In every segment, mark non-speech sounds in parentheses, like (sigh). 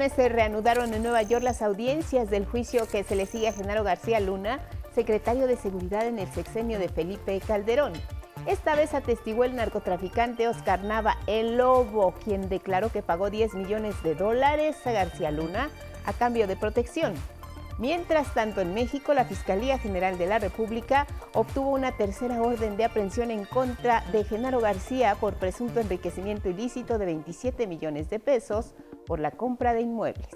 Lunes se reanudaron en Nueva York las audiencias del juicio que se le sigue a Genaro García Luna, secretario de Seguridad en el sexenio de Felipe Calderón. Esta vez atestiguó el narcotraficante Oscar Nava El Lobo, quien declaró que pagó 10 millones de dólares a García Luna a cambio de protección. Mientras tanto, en México, la Fiscalía General de la República obtuvo una tercera orden de aprehensión en contra de Genaro García por presunto enriquecimiento ilícito de 27 millones de pesos por la compra de inmuebles.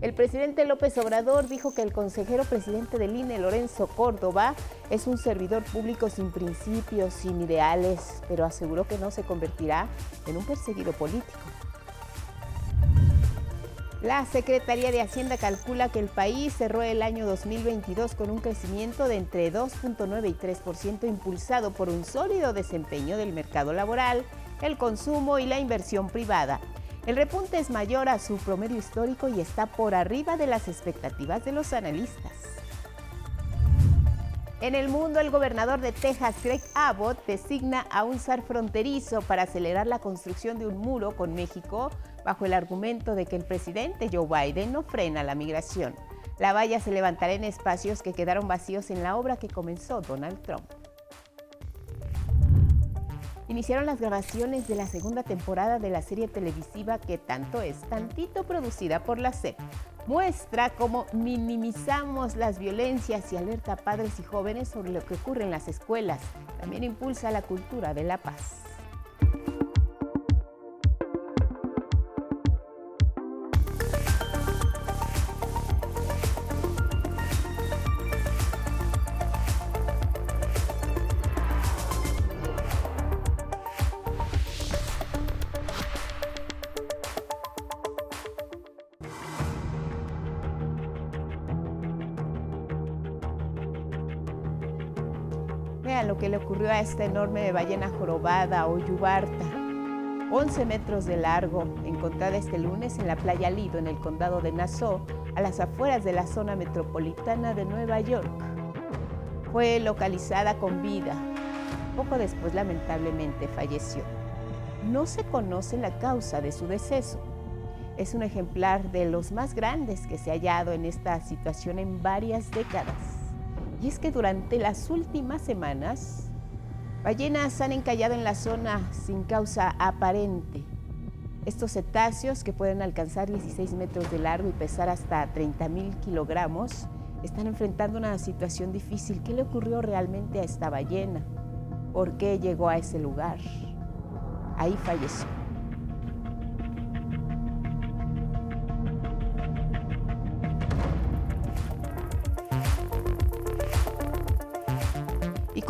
El presidente López Obrador dijo que el consejero presidente del INE, Lorenzo Córdoba, es un servidor público sin principios, sin ideales, pero aseguró que no se convertirá en un perseguido político. La Secretaría de Hacienda calcula que el país cerró el año 2022 con un crecimiento de entre 2.9 y 3% impulsado por un sólido desempeño del mercado laboral, el consumo y la inversión privada. El repunte es mayor a su promedio histórico y está por arriba de las expectativas de los analistas. En el mundo, el gobernador de Texas, Greg Abbott, designa a un zar fronterizo para acelerar la construcción de un muro con México bajo el argumento de que el presidente Joe Biden no frena la migración. La valla se levantará en espacios que quedaron vacíos en la obra que comenzó Donald Trump. Iniciaron las grabaciones de la segunda temporada de la serie televisiva que tanto es, tantito producida por la SEP muestra cómo minimizamos las violencias y alerta a padres y jóvenes sobre lo que ocurre en las escuelas. También impulsa la cultura de la paz. Esta enorme ballena jorobada o yubarta. 11 metros de largo, encontrada este lunes en la playa Lido, en el condado de Nassau, a las afueras de la zona metropolitana de Nueva York. Fue localizada con vida. Poco después, lamentablemente, falleció. No se conoce la causa de su deceso. Es un ejemplar de los más grandes que se ha hallado en esta situación en varias décadas. Y es que durante las últimas semanas, ballenas han encallado en la zona sin causa aparente. Estos cetáceos, que pueden alcanzar 16 metros de largo y pesar hasta 30 mil kilogramos, están enfrentando una situación difícil. ¿Qué le ocurrió realmente a esta ballena? ¿Por qué llegó a ese lugar? Ahí falleció.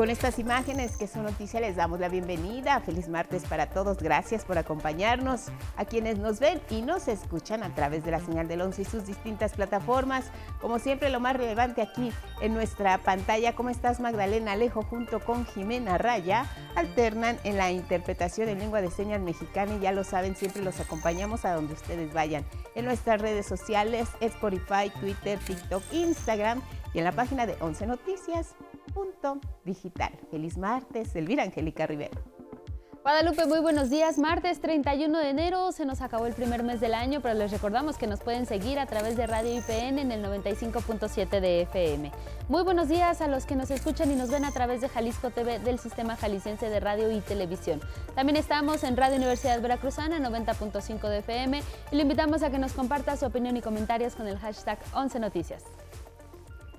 Con estas imágenes que son noticias les damos la bienvenida. Feliz martes para todos. Gracias por acompañarnos. A quienes nos ven y nos escuchan a través de la señal del 11 y sus distintas plataformas. Como siempre, lo más relevante aquí en nuestra pantalla. ¿Cómo estás, Magdalena Alejo? Junto con Jimena Raya, alternan en la interpretación en lengua de señas mexicana. Y ya lo saben, siempre los acompañamos a donde ustedes vayan. En nuestras redes sociales, Spotify, Twitter, TikTok, Instagram y en la página de 11 Noticias digital. Feliz martes, Elvira Angélica Rivera. Guadalupe, muy buenos días. Martes 31 de enero, se nos acabó el primer mes del año, pero les recordamos que nos pueden seguir a través de Radio IPN en el 95.7 de FM. Muy buenos días a los que nos escuchan y nos ven a través de Jalisco TV del Sistema Jalisciense de Radio y Televisión. También estamos en Radio Universidad Veracruzana 90.5 de FM y le invitamos a que nos comparta su opinión y comentarios con el hashtag 11 Noticias.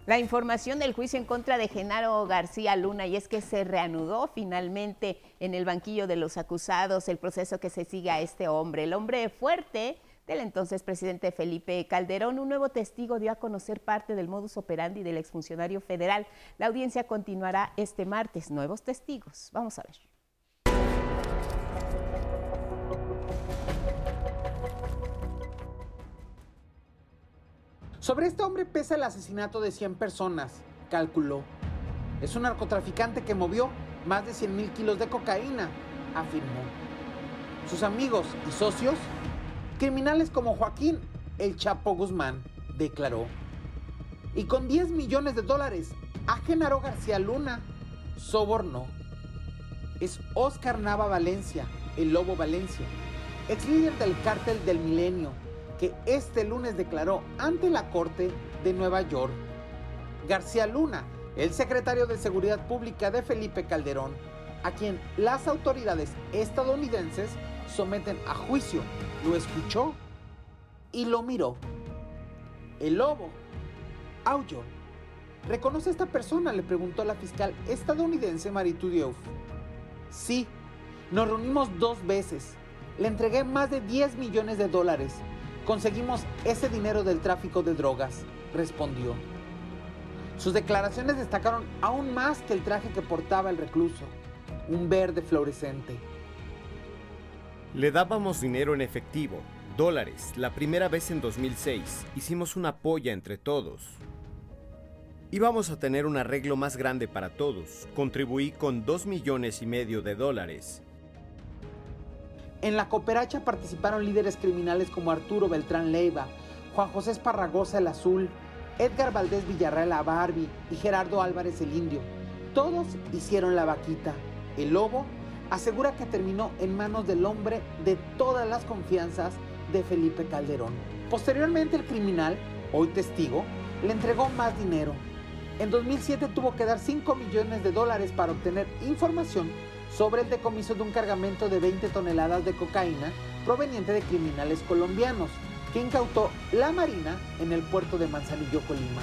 La información del juicio en contra de Genaro García Luna y es que se reanudó finalmente en el banquillo de los acusados el proceso que se sigue a este hombre. El hombre fuerte del entonces presidente Felipe Calderón, un nuevo testigo dio a conocer parte del modus operandi del exfuncionario federal. La audiencia continuará este martes. Nuevos testigos. Vamos a ver. Sobre este hombre pesa el asesinato de 100 personas, calculó. Es un narcotraficante que movió más de 100 mil kilos de cocaína, afirmó. Sus amigos y socios, criminales como Joaquín El Chapo Guzmán, declaró. Y con 10 millones de dólares a Genaro García Luna, sobornó. Es Oscar Nava Valencia, el Lobo Valencia, ex líder del cártel del milenio, que este lunes declaró ante la Corte de Nueva York. García Luna, el secretario de Seguridad Pública de Felipe Calderón, a quien las autoridades estadounidenses someten a juicio, lo escuchó y lo miró. El lobo aulló. ¿Reconoce a esta persona? le preguntó la fiscal estadounidense Maritu Diouf. Sí, nos reunimos dos veces. Le entregué más de 10 millones de dólares. Conseguimos ese dinero del tráfico de drogas, respondió. Sus declaraciones destacaron aún más que el traje que portaba el recluso, un verde fluorescente. Le dábamos dinero en efectivo, dólares, la primera vez en 2006. Hicimos una polla entre todos. Íbamos a tener un arreglo más grande para todos. Contribuí con dos millones y medio de dólares. En la cooperacha participaron líderes criminales como Arturo Beltrán Leiva, Juan José Esparragosa el Azul, Edgar Valdés Villarreal la Barbie y Gerardo Álvarez el Indio. Todos hicieron la vaquita. El lobo asegura que terminó en manos del hombre de todas las confianzas de Felipe Calderón. Posteriormente el criminal, hoy testigo, le entregó más dinero, en 2007 tuvo que dar 5 millones de dólares para obtener información sobre el decomiso de un cargamento de 20 toneladas de cocaína proveniente de criminales colombianos que incautó la Marina en el puerto de Manzanillo, Colima.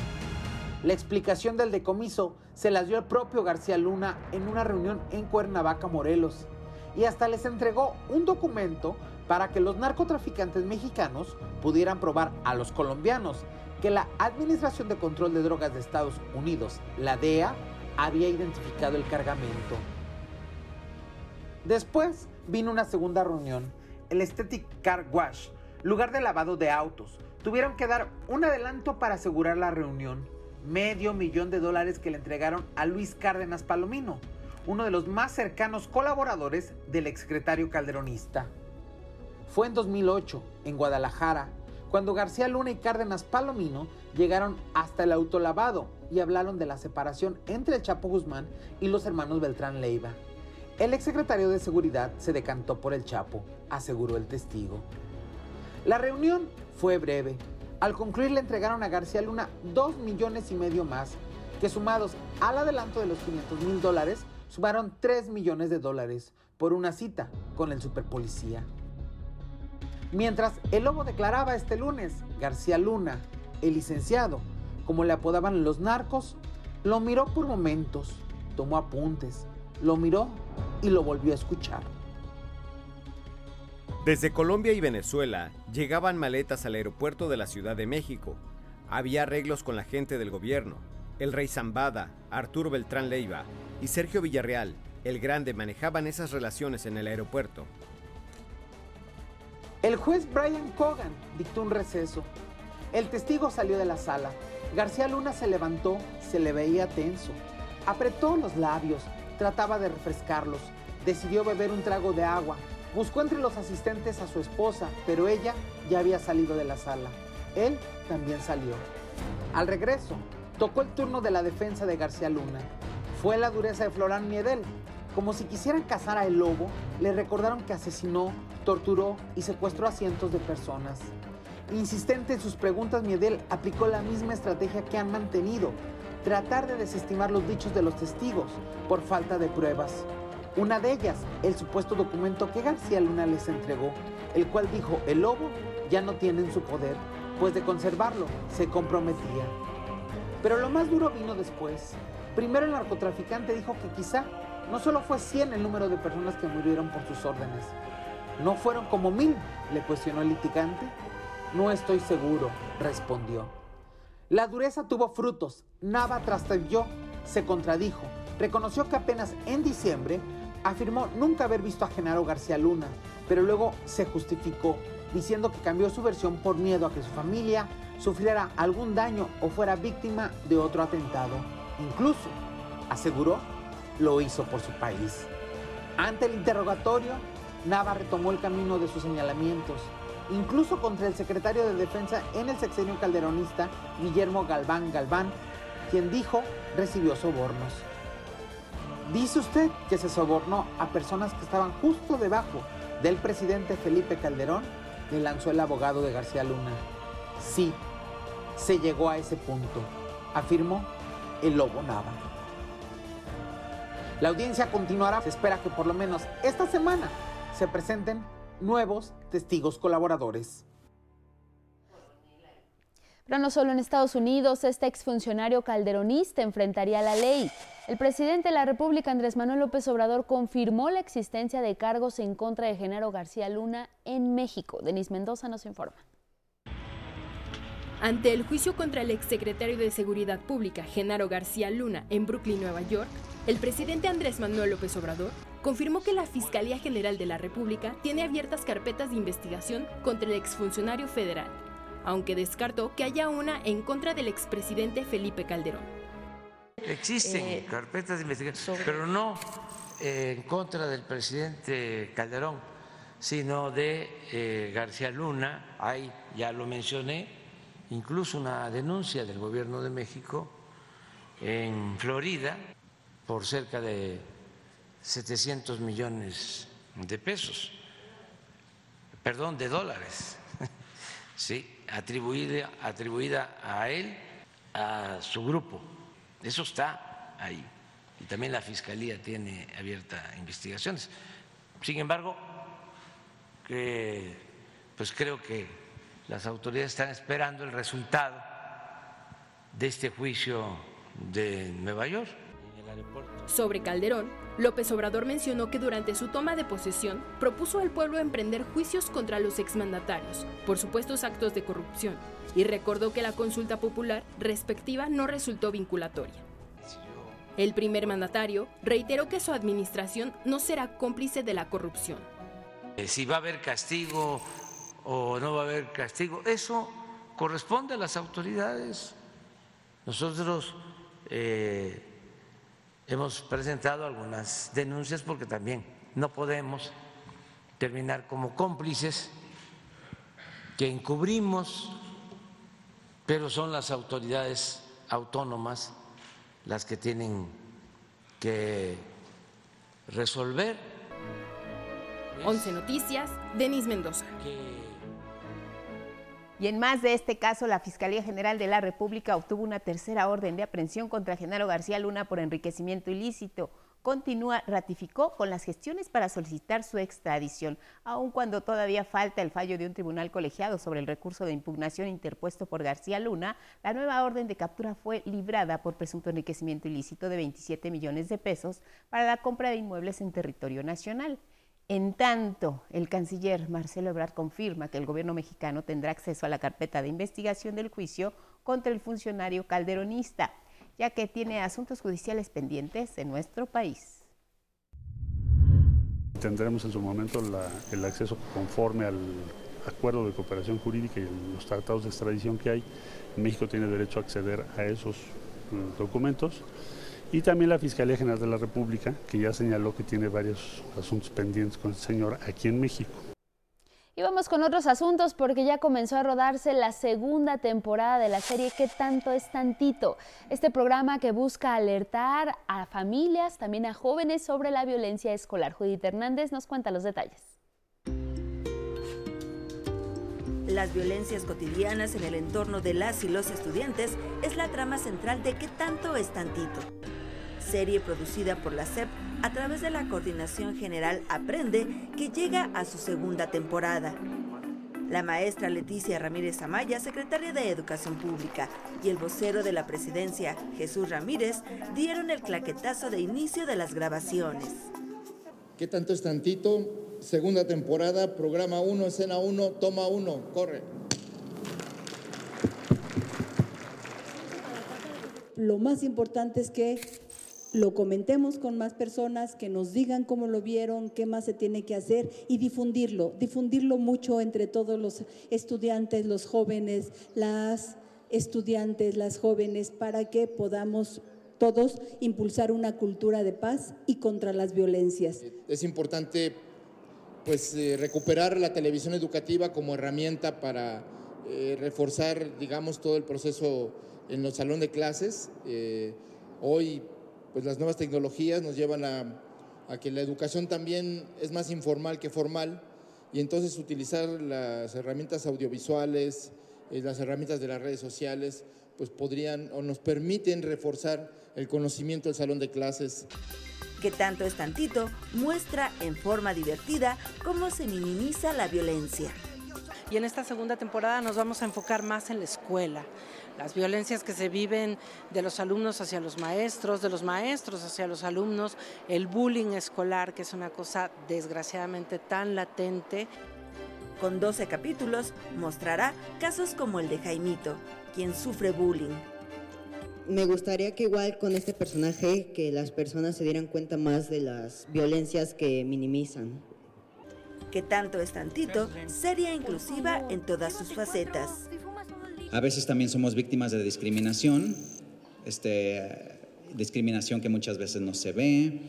La explicación del decomiso se las dio el propio García Luna en una reunión en Cuernavaca, Morelos, y hasta les entregó un documento para que los narcotraficantes mexicanos pudieran probar a los colombianos que la Administración de Control de Drogas de Estados Unidos, la DEA, había identificado el cargamento. Después vino una segunda reunión, el Aesthetic Car Wash, lugar de lavado de autos. Tuvieron que dar un adelanto para asegurar la reunión, medio millón de dólares que le entregaron a Luis Cárdenas Palomino, uno de los más cercanos colaboradores del exsecretario calderonista. Fue en 2008, en Guadalajara, cuando García Luna y Cárdenas Palomino llegaron hasta el autolavado y hablaron de la separación entre el Chapo Guzmán y los hermanos Beltrán Leiva. El exsecretario de Seguridad se decantó por el Chapo, aseguró el testigo. La reunión fue breve. Al concluir le entregaron a García Luna dos millones y medio más, que sumados al adelanto de los 500 mil dólares, sumaron 3 millones de dólares por una cita con el superpolicía. Mientras el lobo declaraba este lunes, García Luna, el licenciado, como le apodaban los narcos, lo miró por momentos, tomó apuntes, lo miró y lo volvió a escuchar. Desde Colombia y Venezuela llegaban maletas al aeropuerto de la Ciudad de México. Había arreglos con la gente del gobierno. El rey Zambada, Arturo Beltrán Leiva y Sergio Villarreal, el Grande, manejaban esas relaciones en el aeropuerto. El juez Brian Cogan dictó un receso. El testigo salió de la sala. García Luna se levantó, se le veía tenso. Apretó los labios, trataba de refrescarlos. Decidió beber un trago de agua. Buscó entre los asistentes a su esposa, pero ella ya había salido de la sala. Él también salió. Al regreso, tocó el turno de la defensa de García Luna. Fue la dureza de Florán Miedel, como si quisieran cazar a el lobo, le recordaron que asesinó, torturó y secuestró a cientos de personas. Insistente en sus preguntas, Miedel aplicó la misma estrategia que han mantenido, tratar de desestimar los dichos de los testigos por falta de pruebas. Una de ellas, el supuesto documento que García Luna les entregó, el cual dijo el lobo ya no tiene en su poder, pues de conservarlo se comprometía. Pero lo más duro vino después. Primero el narcotraficante dijo que quizá no solo fue 100 el número de personas que murieron por sus órdenes. ¿No fueron como mil? le cuestionó el litigante. No estoy seguro, respondió. La dureza tuvo frutos. Nava trastabilló, se contradijo. Reconoció que apenas en diciembre afirmó nunca haber visto a Genaro García Luna, pero luego se justificó, diciendo que cambió su versión por miedo a que su familia sufriera algún daño o fuera víctima de otro atentado. Incluso, aseguró, lo hizo por su país. Ante el interrogatorio, Nava retomó el camino de sus señalamientos, incluso contra el secretario de Defensa en el sexenio calderonista, Guillermo Galván Galván, quien dijo recibió sobornos. Dice usted que se sobornó a personas que estaban justo debajo del presidente Felipe Calderón, le lanzó el abogado de García Luna. Sí, se llegó a ese punto, afirmó el lobo Nava. La audiencia continuará. Se espera que por lo menos esta semana se presenten nuevos testigos colaboradores. Pero no solo en Estados Unidos, este exfuncionario calderonista enfrentaría la ley. El presidente de la República, Andrés Manuel López Obrador, confirmó la existencia de cargos en contra de Genaro García Luna en México. Denis Mendoza nos informa. Ante el juicio contra el exsecretario de Seguridad Pública, Genaro García Luna, en Brooklyn, Nueva York, el presidente Andrés Manuel López Obrador confirmó que la Fiscalía General de la República tiene abiertas carpetas de investigación contra el exfuncionario federal aunque descartó que haya una en contra del expresidente Felipe Calderón. Existen eh, carpetas de investigación, pero no eh, en contra del presidente Calderón, sino de eh, García Luna. Hay, ya lo mencioné, incluso una denuncia del gobierno de México en Florida por cerca de 700 millones de pesos, perdón, de dólares. (laughs) Sí, atribuida, atribuida a él, a su grupo. Eso está ahí. Y también la Fiscalía tiene abierta investigaciones. Sin embargo, pues creo que las autoridades están esperando el resultado de este juicio de Nueva York. Sobre Calderón, López Obrador mencionó que durante su toma de posesión propuso al pueblo emprender juicios contra los exmandatarios por supuestos actos de corrupción y recordó que la consulta popular respectiva no resultó vinculatoria. El primer mandatario reiteró que su administración no será cómplice de la corrupción. Eh, si va a haber castigo o no va a haber castigo, eso corresponde a las autoridades. Nosotros eh, hemos presentado algunas denuncias porque también no podemos terminar como cómplices que encubrimos, pero son las autoridades autónomas las que tienen que resolver. 11 Noticias, Denis Mendoza. Y en más de este caso, la Fiscalía General de la República obtuvo una tercera orden de aprehensión contra Genaro García Luna por enriquecimiento ilícito. Continúa, ratificó con las gestiones para solicitar su extradición, aun cuando todavía falta el fallo de un tribunal colegiado sobre el recurso de impugnación interpuesto por García Luna. La nueva orden de captura fue librada por presunto enriquecimiento ilícito de 27 millones de pesos para la compra de inmuebles en territorio nacional. En tanto, el canciller Marcelo Ebrard confirma que el gobierno mexicano tendrá acceso a la carpeta de investigación del juicio contra el funcionario calderonista, ya que tiene asuntos judiciales pendientes en nuestro país. Tendremos en su momento el acceso conforme al acuerdo de cooperación jurídica y los tratados de extradición que hay. México tiene derecho a acceder a esos mm, documentos y también la Fiscalía General de la República, que ya señaló que tiene varios asuntos pendientes con el señor aquí en México. Y vamos con otros asuntos porque ya comenzó a rodarse la segunda temporada de la serie ¿Qué tanto es tantito? Este programa que busca alertar a familias, también a jóvenes sobre la violencia escolar. Judith Hernández nos cuenta los detalles. Las violencias cotidianas en el entorno de las y los estudiantes es la trama central de ¿Qué tanto es tantito? Serie producida por la SEP a través de la Coordinación General Aprende, que llega a su segunda temporada. La maestra Leticia Ramírez Amaya, secretaria de Educación Pública, y el vocero de la presidencia, Jesús Ramírez, dieron el claquetazo de inicio de las grabaciones. ¿Qué tanto es tantito? Segunda temporada, programa 1, escena 1, toma 1, corre. Lo más importante es que lo comentemos con más personas, que nos digan cómo lo vieron, qué más se tiene que hacer y difundirlo, difundirlo mucho entre todos los estudiantes, los jóvenes, las estudiantes, las jóvenes, para que podamos todos impulsar una cultura de paz y contra las violencias. Es importante pues eh, recuperar la televisión educativa como herramienta para eh, reforzar, digamos, todo el proceso en los salones de clases. Eh, hoy pues las nuevas tecnologías nos llevan a, a que la educación también es más informal que formal y entonces utilizar las herramientas audiovisuales, eh, las herramientas de las redes sociales, pues podrían o nos permiten reforzar el conocimiento del salón de clases. Que tanto es tantito muestra en forma divertida cómo se minimiza la violencia. Y en esta segunda temporada nos vamos a enfocar más en la escuela, las violencias que se viven de los alumnos hacia los maestros, de los maestros hacia los alumnos, el bullying escolar, que es una cosa desgraciadamente tan latente. Con 12 capítulos mostrará casos como el de Jaimito, quien sufre bullying. Me gustaría que igual con este personaje que las personas se dieran cuenta más de las violencias que minimizan. Que tanto es tantito, seria inclusiva en todas sus facetas. A veces también somos víctimas de discriminación, este, discriminación que muchas veces no se ve.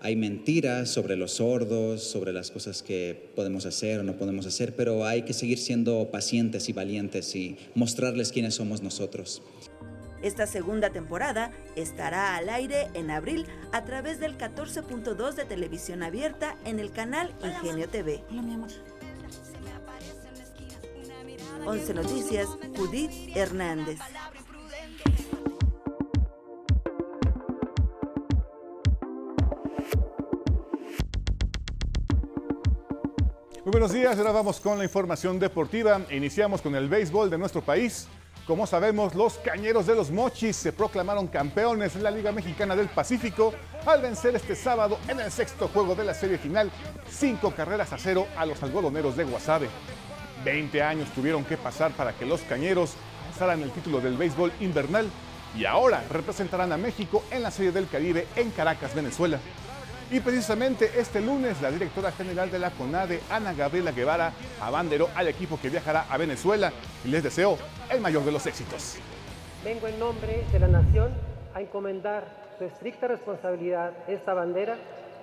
Hay mentiras sobre los sordos, sobre las cosas que podemos hacer o no podemos hacer, pero hay que seguir siendo pacientes y valientes y mostrarles quiénes somos nosotros. Esta segunda temporada estará al aire en abril a través del 14.2 de televisión abierta en el canal Ingenio TV. Hola, mi amor. 11 Noticias, Judith Hernández. Muy buenos días, ahora vamos con la información deportiva. Iniciamos con el béisbol de nuestro país. Como sabemos, los Cañeros de los Mochis se proclamaron campeones en la Liga Mexicana del Pacífico al vencer este sábado en el sexto juego de la serie final, cinco carreras a cero a los algodoneros de Guasave. 20 años tuvieron que pasar para que los Cañeros alzaran el título del béisbol invernal y ahora representarán a México en la Serie del Caribe en Caracas, Venezuela. Y precisamente este lunes la directora general de la CONADE, Ana Gabriela Guevara, abanderó al equipo que viajará a Venezuela y les deseo el mayor de los éxitos. Vengo en nombre de la nación a encomendar su estricta responsabilidad esta bandera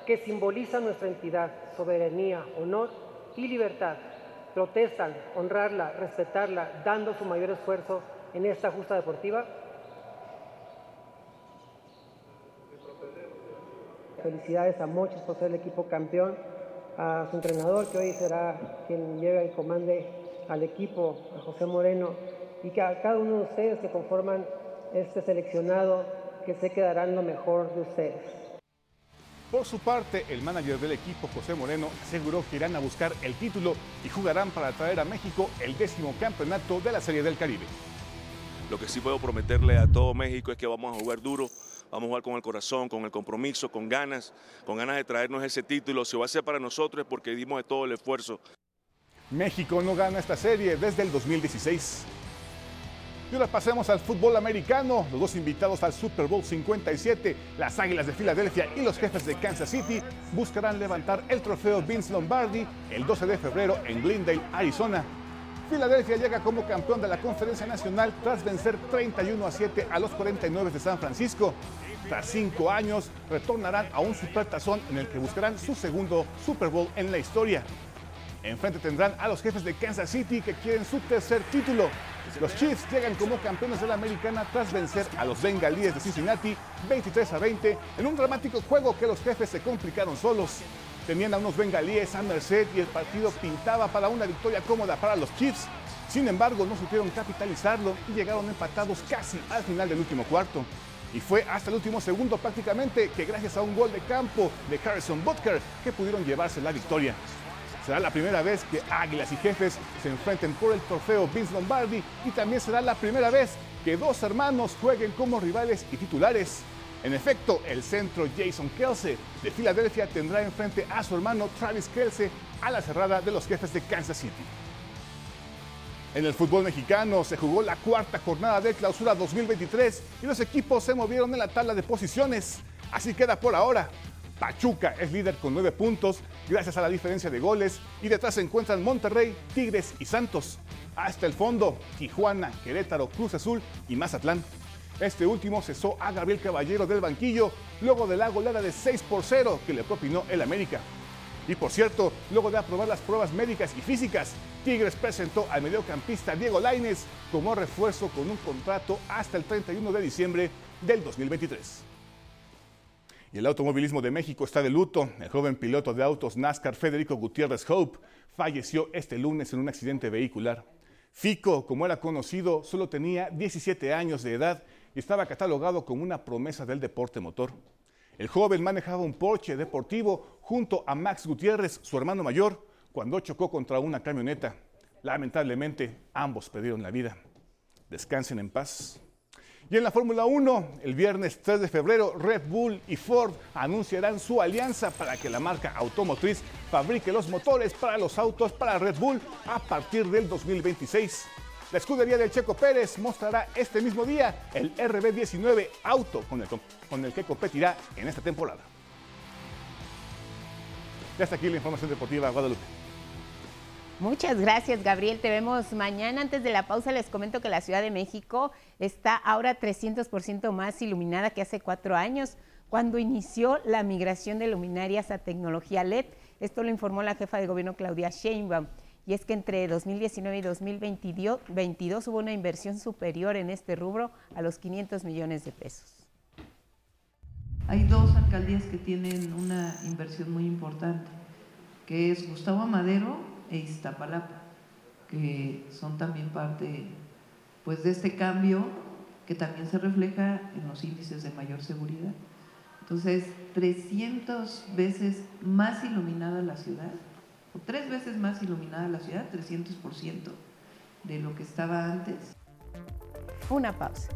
que simboliza nuestra entidad, soberanía, honor y libertad protestan honrarla, respetarla, dando su mayor esfuerzo en esta justa deportiva? Felicidades a Mochis por ser el equipo campeón, a su entrenador que hoy será quien lleve y comande al equipo, a José Moreno, y que a cada uno de ustedes que conforman este seleccionado, que se quedarán lo mejor de ustedes. Por su parte, el manager del equipo, José Moreno, aseguró que irán a buscar el título y jugarán para traer a México el décimo campeonato de la Serie del Caribe. Lo que sí puedo prometerle a todo México es que vamos a jugar duro, vamos a jugar con el corazón, con el compromiso, con ganas, con ganas de traernos ese título. Si va a ser para nosotros es porque dimos de todo el esfuerzo. México no gana esta serie desde el 2016. Y ahora pasemos al fútbol americano. Los dos invitados al Super Bowl 57, las Águilas de Filadelfia y los jefes de Kansas City, buscarán levantar el trofeo Vince Lombardi el 12 de febrero en Glendale, Arizona. Filadelfia llega como campeón de la Conferencia Nacional tras vencer 31 a 7 a los 49 de San Francisco. Tras cinco años, retornarán a un supertazón en el que buscarán su segundo Super Bowl en la historia. Enfrente tendrán a los jefes de Kansas City que quieren su tercer título. Los Chiefs llegan como campeones de la americana tras vencer a los bengalíes de Cincinnati 23 a 20 en un dramático juego que los jefes se complicaron solos. Tenían a unos bengalíes a merced y el partido pintaba para una victoria cómoda para los Chiefs. Sin embargo, no supieron capitalizarlo y llegaron empatados casi al final del último cuarto. Y fue hasta el último segundo prácticamente que gracias a un gol de campo de Harrison Butker que pudieron llevarse la victoria. Será la primera vez que Águilas y Jefes se enfrenten por el trofeo Vince Lombardi y también será la primera vez que dos hermanos jueguen como rivales y titulares. En efecto, el centro Jason Kelsey de Filadelfia tendrá enfrente a su hermano Travis Kelsey a la cerrada de los jefes de Kansas City. En el fútbol mexicano se jugó la cuarta jornada de clausura 2023 y los equipos se movieron en la tabla de posiciones. Así queda por ahora. Pachuca es líder con nueve puntos gracias a la diferencia de goles y detrás se encuentran Monterrey, Tigres y Santos. Hasta el fondo, Tijuana, Querétaro, Cruz Azul y Mazatlán. Este último cesó a Gabriel Caballero del banquillo luego de la goleada de 6 por 0 que le propinó el América. Y por cierto, luego de aprobar las pruebas médicas y físicas, Tigres presentó al mediocampista Diego Laines como refuerzo con un contrato hasta el 31 de diciembre del 2023. Y el automovilismo de México está de luto. El joven piloto de autos NASCAR Federico Gutiérrez Hope falleció este lunes en un accidente vehicular. Fico, como era conocido, solo tenía 17 años de edad y estaba catalogado como una promesa del deporte motor. El joven manejaba un Porsche deportivo junto a Max Gutiérrez, su hermano mayor, cuando chocó contra una camioneta. Lamentablemente, ambos perdieron la vida. Descansen en paz. Y en la Fórmula 1, el viernes 3 de febrero, Red Bull y Ford anunciarán su alianza para que la marca automotriz fabrique los motores para los autos para Red Bull a partir del 2026. La escudería del Checo Pérez mostrará este mismo día el RB19 auto con el, con el que competirá en esta temporada. Ya está aquí la información deportiva, Guadalupe. Muchas gracias, Gabriel. Te vemos mañana. Antes de la pausa les comento que la Ciudad de México está ahora 300% más iluminada que hace cuatro años, cuando inició la migración de luminarias a tecnología LED. Esto lo informó la jefa de gobierno Claudia Sheinbaum. Y es que entre 2019 y 2022 hubo una inversión superior en este rubro a los 500 millones de pesos. Hay dos alcaldías que tienen una inversión muy importante, que es Gustavo Amadero e Iztapalapa, que son también parte pues, de este cambio que también se refleja en los índices de mayor seguridad. Entonces, 300 veces más iluminada la ciudad, o tres veces más iluminada la ciudad, 300% de lo que estaba antes. Una pausa.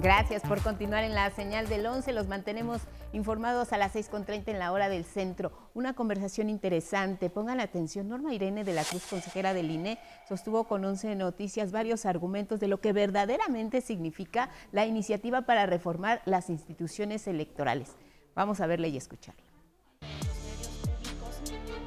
Gracias por continuar en la señal del 11. Los mantenemos informados a las 6.30 en la hora del centro. Una conversación interesante. Pongan atención. Norma Irene de la Cruz, consejera del INE, sostuvo con 11 Noticias varios argumentos de lo que verdaderamente significa la iniciativa para reformar las instituciones electorales. Vamos a verle y escucharla.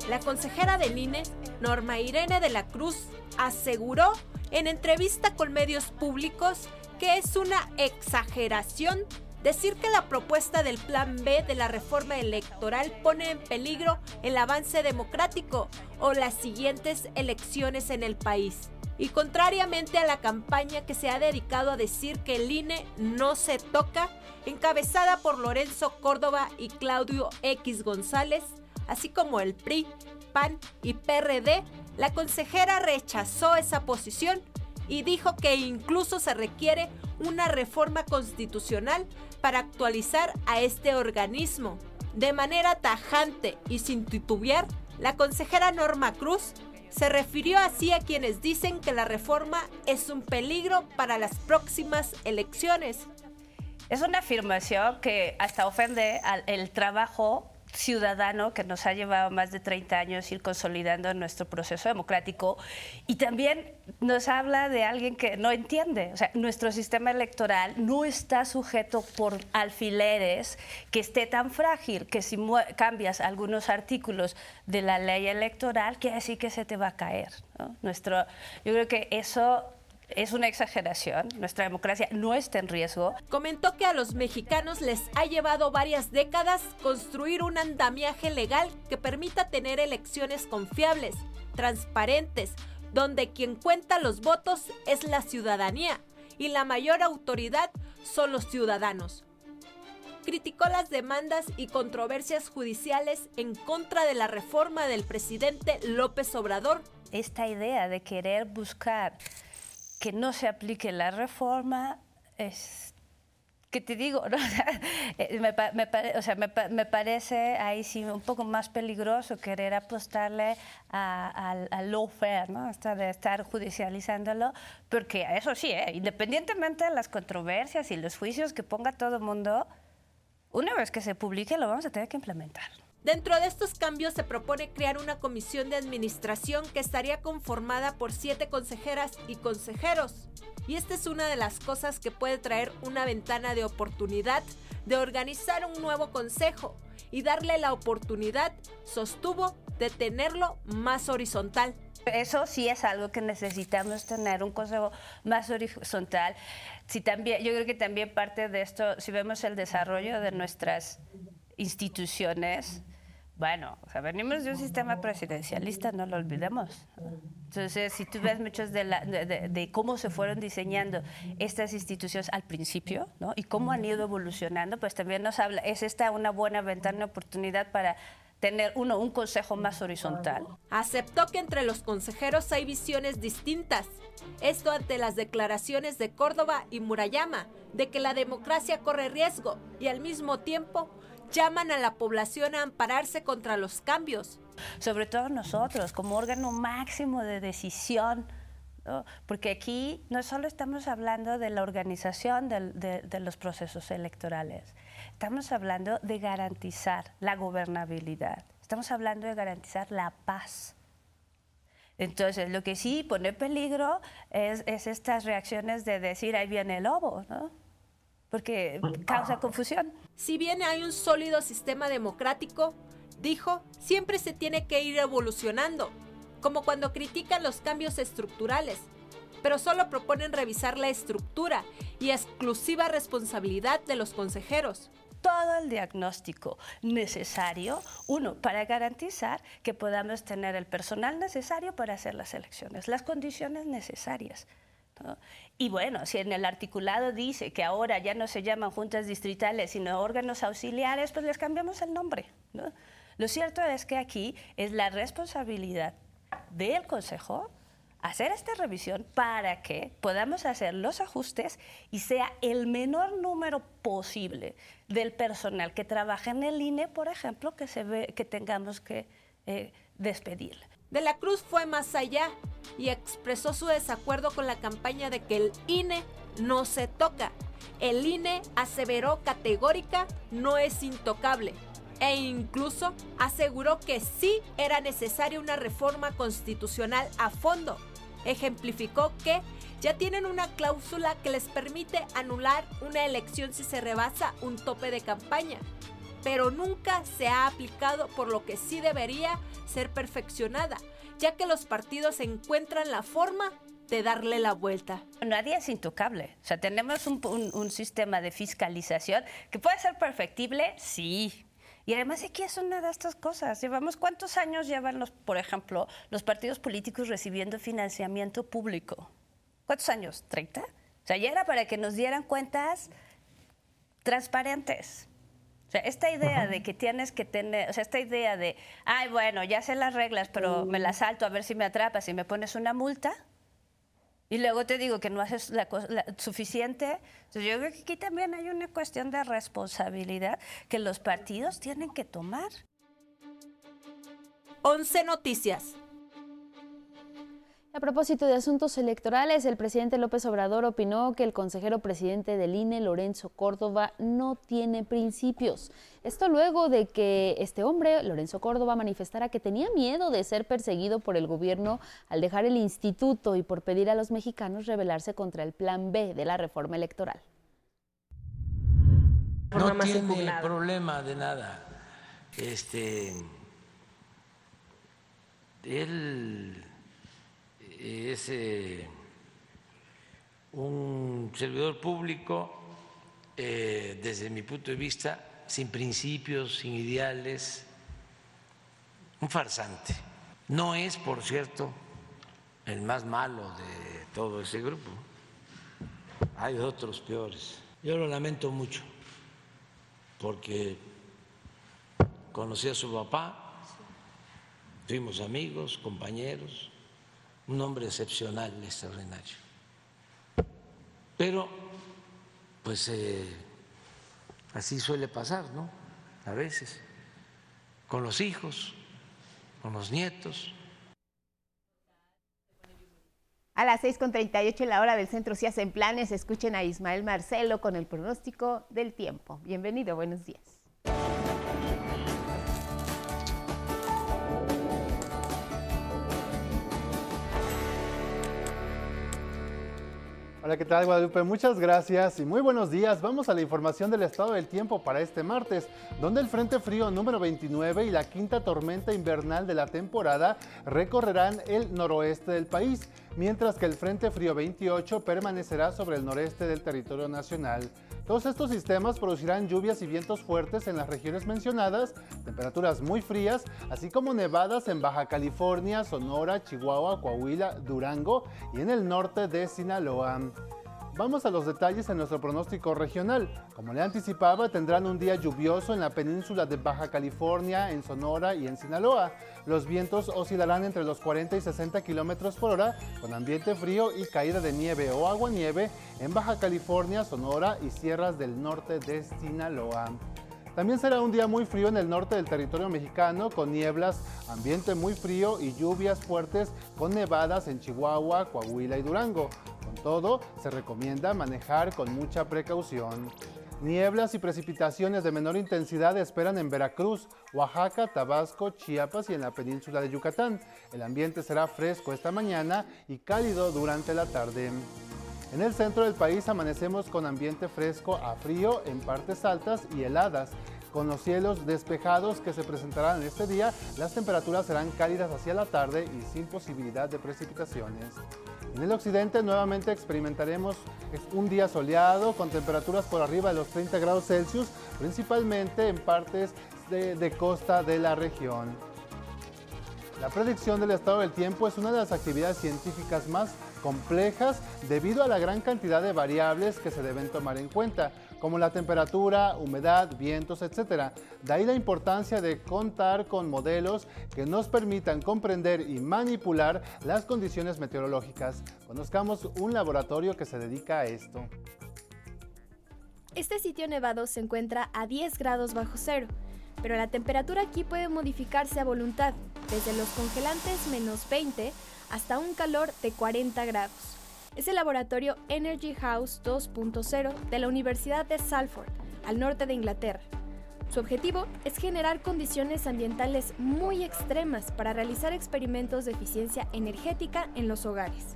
La consejera del INE, Norma Irene de la Cruz, aseguró en entrevista con medios públicos que es una exageración decir que la propuesta del Plan B de la reforma electoral pone en peligro el avance democrático o las siguientes elecciones en el país. Y contrariamente a la campaña que se ha dedicado a decir que el INE no se toca, encabezada por Lorenzo Córdoba y Claudio X González, así como el PRI, PAN y PRD, la consejera rechazó esa posición y dijo que incluso se requiere una reforma constitucional para actualizar a este organismo. De manera tajante y sin titubear, la consejera Norma Cruz se refirió así a quienes dicen que la reforma es un peligro para las próximas elecciones. Es una afirmación que hasta ofende al el trabajo ciudadano que nos ha llevado más de 30 años ir consolidando nuestro proceso democrático y también nos habla de alguien que no entiende, o sea, nuestro sistema electoral no está sujeto por alfileres que esté tan frágil que si cambias algunos artículos de la ley electoral, quiere decir que se te va a caer. Nuestro, yo creo que eso es una exageración. Nuestra democracia no está en riesgo. Comentó que a los mexicanos les ha llevado varias décadas construir un andamiaje legal que permita tener elecciones confiables, transparentes, donde quien cuenta los votos es la ciudadanía y la mayor autoridad son los ciudadanos. Criticó las demandas y controversias judiciales en contra de la reforma del presidente López Obrador. Esta idea de querer buscar que no se aplique la reforma es que te digo, (laughs) eh, me, o sea, me, parece ahí sí un poco más peligroso querer apostarle al lawfare, ¿no? Hasta de estar judicializándolo, porque eso sí, ¿eh? independientemente de las controversias y los juicios que ponga todo el mundo, una vez que se publique lo vamos a tener que implementar. Dentro de estos cambios se propone crear una comisión de administración que estaría conformada por siete consejeras y consejeros. Y esta es una de las cosas que puede traer una ventana de oportunidad de organizar un nuevo consejo y darle la oportunidad, sostuvo, de tenerlo más horizontal. Eso sí es algo que necesitamos tener, un consejo más horizontal. Si también, yo creo que también parte de esto, si vemos el desarrollo de nuestras instituciones, Bueno, o sea, venimos de un sistema presidencialista, no lo olvidemos. Entonces, si tú ves muchos de, la, de, de, cómo se fueron diseñando estas instituciones al principio, ¿no? Y cómo han ido evolucionando, pues también nos habla, es esta una buena ventana, oportunidad para tener uno un consejo más horizontal. Aceptó que entre los consejeros hay visiones distintas. Esto ante las declaraciones de Córdoba y Murayama de que la democracia corre riesgo y al mismo tiempo llaman a la población a ampararse contra los cambios. Sobre todo nosotros, como órgano máximo de decisión, ¿no? porque aquí no solo estamos hablando de la organización de, de, de los procesos electorales, estamos hablando de garantizar la gobernabilidad, estamos hablando de garantizar la paz. Entonces, lo que sí pone peligro es, es estas reacciones de decir, ahí viene el lobo, ¿no? porque causa confusión. Si bien hay un sólido sistema democrático, dijo, siempre se tiene que ir evolucionando, como cuando critican los cambios estructurales, pero solo proponen revisar la estructura y exclusiva responsabilidad de los consejeros todo el diagnóstico necesario, uno, para garantizar que podamos tener el personal necesario para hacer las elecciones, las condiciones necesarias. Y bueno, si en el articulado dice que ahora ya no se llaman juntas distritales, sino órganos auxiliares, pues les cambiamos el nombre. ¿no? Lo cierto es que aquí es la responsabilidad del Consejo hacer esta revisión para que podamos hacer los ajustes y sea el menor número posible del personal que trabaja en el INE, por ejemplo, que, se ve, que tengamos que eh, despedir. De la Cruz fue más allá y expresó su desacuerdo con la campaña de que el INE no se toca. El INE aseveró categórica no es intocable e incluso aseguró que sí era necesaria una reforma constitucional a fondo. Ejemplificó que ya tienen una cláusula que les permite anular una elección si se rebasa un tope de campaña, pero nunca se ha aplicado por lo que sí debería ser perfeccionada, ya que los partidos encuentran la forma de darle la vuelta. Nadie es intocable. O sea, tenemos un, un, un sistema de fiscalización que puede ser perfectible, sí, y además aquí es una de estas cosas. Llevamos cuántos años llevan los, por ejemplo, los partidos políticos recibiendo financiamiento público. ¿Cuántos años? ¿30? O sea, ya era para que nos dieran cuentas transparentes. O sea, esta idea de que tienes que tener, o sea, esta idea de, ay, bueno, ya sé las reglas, pero me las salto a ver si me atrapas y me pones una multa. Y luego te digo que no haces la, la, suficiente. Entonces yo creo que aquí también hay una cuestión de responsabilidad que los partidos tienen que tomar. 11 Noticias. A propósito de asuntos electorales, el presidente López Obrador opinó que el consejero presidente del INE, Lorenzo Córdoba, no tiene principios. Esto luego de que este hombre, Lorenzo Córdoba, manifestara que tenía miedo de ser perseguido por el gobierno al dejar el instituto y por pedir a los mexicanos rebelarse contra el plan B de la reforma electoral. No tiene problema de nada. Este, él es eh, un servidor público, eh, desde mi punto de vista, sin principios, sin ideales, un farsante. No es, por cierto, el más malo de todo ese grupo. Hay otros peores. Yo lo lamento mucho porque conocí a su papá, fuimos amigos, compañeros, un hombre excepcional, extraordinario. Pero, pues, eh, así suele pasar, ¿no? A veces, con los hijos, con los nietos. A las 6.38 en la hora del centro se hacen planes. Escuchen a Ismael Marcelo con el pronóstico del tiempo. Bienvenido, buenos días. Hola, ¿qué tal Guadalupe? Muchas gracias y muy buenos días. Vamos a la información del estado del tiempo para este martes, donde el Frente Frío número 29 y la quinta tormenta invernal de la temporada recorrerán el noroeste del país. mientras que el Frente Frío 28 permanecerá sobre el noreste del territorio nacional. Todos estos sistemas producirán lluvias y vientos fuertes en las regiones mencionadas, temperaturas muy frías, así como nevadas en Baja California, Sonora, Chihuahua, Coahuila, Durango y en el norte de Sinaloa. Vamos a los detalles en nuestro pronóstico regional. Como le anticipaba, tendrán un día lluvioso en la península de Baja California, en Sonora y en Sinaloa. Los vientos oscilarán entre los 40 y 60 kilómetros por hora, con ambiente frío y caída de nieve o agua-nieve en Baja California, Sonora y sierras del norte de Sinaloa. También será un día muy frío en el norte del territorio mexicano, con nieblas, ambiente muy frío y lluvias fuertes con nevadas en Chihuahua, Coahuila y Durango. Con todo, se recomienda manejar con mucha precaución. Nieblas y precipitaciones de menor intensidad esperan en Veracruz, Oaxaca, Tabasco, Chiapas y en la península de Yucatán. El ambiente será fresco esta mañana y cálido durante la tarde. En el centro del país amanecemos con ambiente fresco a frío en partes altas y heladas. Con los cielos despejados que se presentarán en este día, las temperaturas serán cálidas hacia la tarde y sin posibilidad de precipitaciones. En el occidente nuevamente experimentaremos un día soleado con temperaturas por arriba de los 30 grados Celsius, principalmente en partes de, costa de la región. La predicción del estado del tiempo es una de las actividades científicas más complejas debido a la gran cantidad de variables que se deben tomar en cuenta, como la temperatura, humedad, vientos, etc. De ahí la importancia de contar con modelos que nos permitan comprender y manipular las condiciones meteorológicas. Conozcamos un laboratorio que se dedica a esto. Este sitio nevado se encuentra a 10 grados bajo cero, pero la temperatura aquí puede modificarse a voluntad, desde los congelantes menos 20 hasta un calor de 40 grados. Es el laboratorio Energy House 2.0 de la Universidad de Salford, al norte de Inglaterra. Su objetivo es generar condiciones ambientales muy extremas para realizar experimentos de eficiencia energética en los hogares.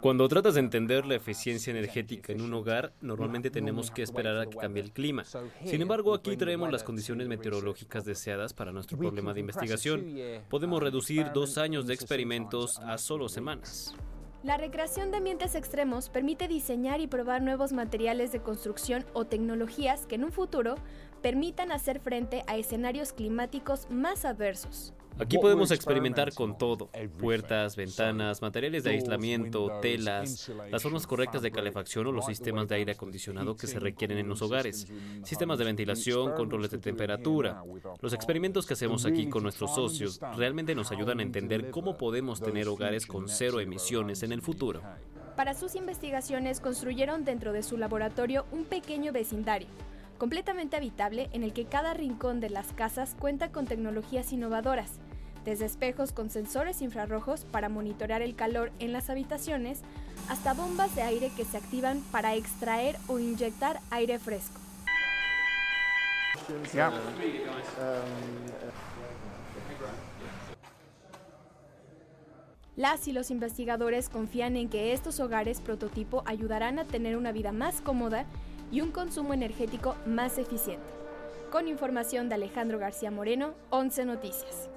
Cuando tratas de entender la eficiencia energética en un hogar, normalmente tenemos que esperar a que cambie el clima. Sin embargo, aquí traemos las condiciones meteorológicas deseadas para nuestro problema de investigación. Podemos reducir dos años de experimentos a solo semanas. La recreación de ambientes extremos permite diseñar y probar nuevos materiales de construcción o tecnologías que en un futuro permitan hacer frente a escenarios climáticos más adversos. Aquí podemos experimentar con todo, puertas, ventanas, materiales de aislamiento, telas, las formas correctas de calefacción o los sistemas de aire acondicionado que se requieren en los hogares, sistemas de ventilación, controles de temperatura. Los experimentos que hacemos aquí con nuestros socios realmente nos ayudan a entender cómo podemos tener hogares con cero emisiones en el futuro. Para sus investigaciones construyeron dentro de su laboratorio un pequeño vecindario completamente habitable en el que cada rincón de las casas cuenta con tecnologías innovadoras, desde espejos con sensores infrarrojos para monitorear el calor en las habitaciones, hasta bombas de aire que se activan para extraer o inyectar aire fresco. Las y los investigadores confían en que estos hogares prototipo ayudarán a tener una vida más cómoda y un consumo energético más eficiente. Con información de Alejandro García Moreno, 11 Noticias.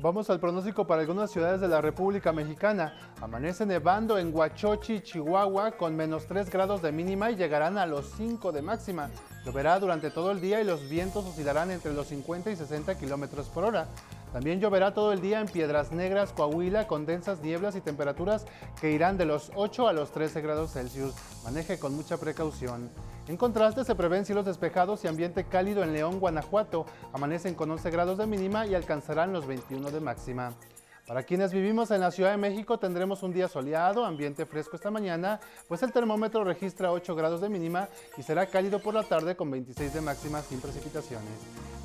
Vamos al pronóstico para algunas ciudades de la República Mexicana. Amanece nevando en Huachochi, Chihuahua, con menos 3 grados de mínima y llegarán a los 5 de máxima. Lloverá durante todo el día y los vientos oscilarán entre los 50 y 60 kilómetros por hora. También lloverá todo el día en Piedras Negras, Coahuila, con densas nieblas y temperaturas que irán de los 8 a los 13 grados Celsius. Maneje con mucha precaución. En contraste, se prevén cielos despejados y ambiente cálido en León, Guanajuato. Amanecen con 11 grados de mínima y alcanzarán los 21 de máxima. Para quienes vivimos en la Ciudad de México tendremos un día soleado, ambiente fresco esta mañana, pues el termómetro registra 8 grados de mínima y será cálido por la tarde con 26 de máxima sin precipitaciones.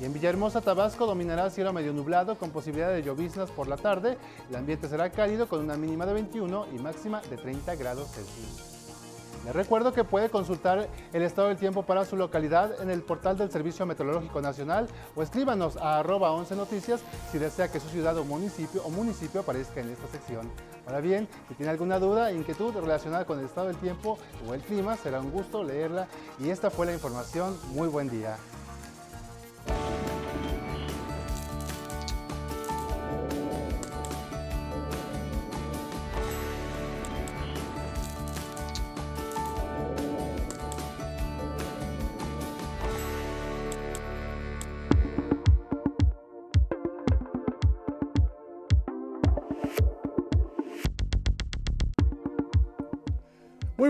Y en Villahermosa, Tabasco, dominará cielo medio nublado con posibilidad de lloviznas por la tarde. El ambiente será cálido con una mínima de 21 y máxima de 30 grados Celsius. Les recuerdo que puede consultar el estado del tiempo para su localidad en el portal del Servicio Meteorológico Nacional o escríbanos a arroba 11 noticias si desea que su ciudad o municipio o municipio aparezca en esta sección. Ahora bien, si tiene alguna duda, inquietud relacionada con el estado del tiempo o el clima, será un gusto leerla y esta fue la información. Muy buen día.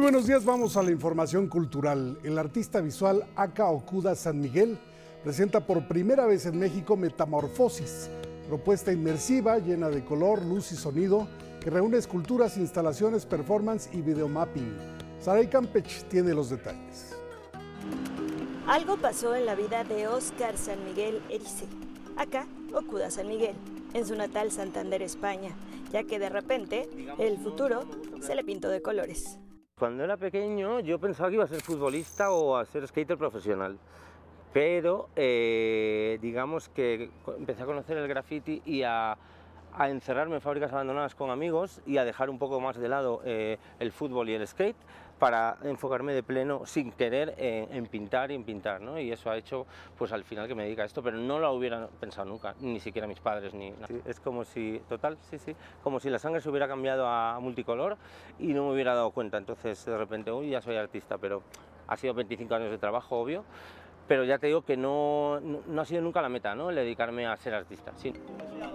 Muy buenos días, vamos a la información cultural. El artista visual Aka Okuda San Miguel presenta por primera vez en México Metamorfosis, propuesta inmersiva llena de color, luz y sonido que reúne esculturas, instalaciones, performance y videomapping. Saray Campech tiene los detalles. Algo pasó en la vida de Oscar San Miguel Erice, acá Okuda San Miguel, en su natal Santander, España, ya que de repente el futuro se le pintó de colores. Cuando era pequeño yo pensaba que iba a ser futbolista o a ser skater profesional, pero eh, digamos que empecé a conocer el graffiti y a, encerrarme en fábricas abandonadas con amigos y a dejar un poco más de lado eh, el fútbol y el skate para enfocarme de pleno, sin querer, en, pintar y en pintar, ¿no? Y eso ha hecho, pues al final que me dedica a esto, pero no lo hubiera pensado nunca, ni siquiera mis padres, ni Es como si, total, sí, sí, como si la sangre se hubiera cambiado a multicolor y no me hubiera dado cuenta, entonces de repente, uy, ya soy artista, pero ha sido 25 años de trabajo, obvio, pero ya te digo que no, no, ha sido nunca la meta, ¿no? El dedicarme a ser artista. Sí.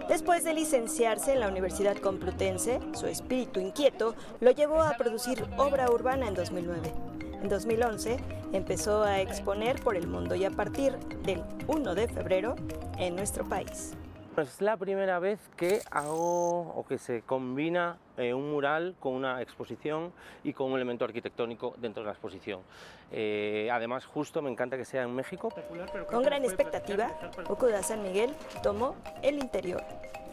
Después de licenciarse en la Universidad Complutense, su espíritu inquieto lo llevó a producir obra urbana en 2009. En 2011 empezó a exponer por el mundo y a partir del 1 de febrero en nuestro país. Es la primera vez que hago o que se combina eh, un mural con una exposición y con un elemento arquitectónico dentro de la exposición. Eh, además, justo me encanta que sea en México. Con gran expectativa, Okuda San Miguel tomó el interior,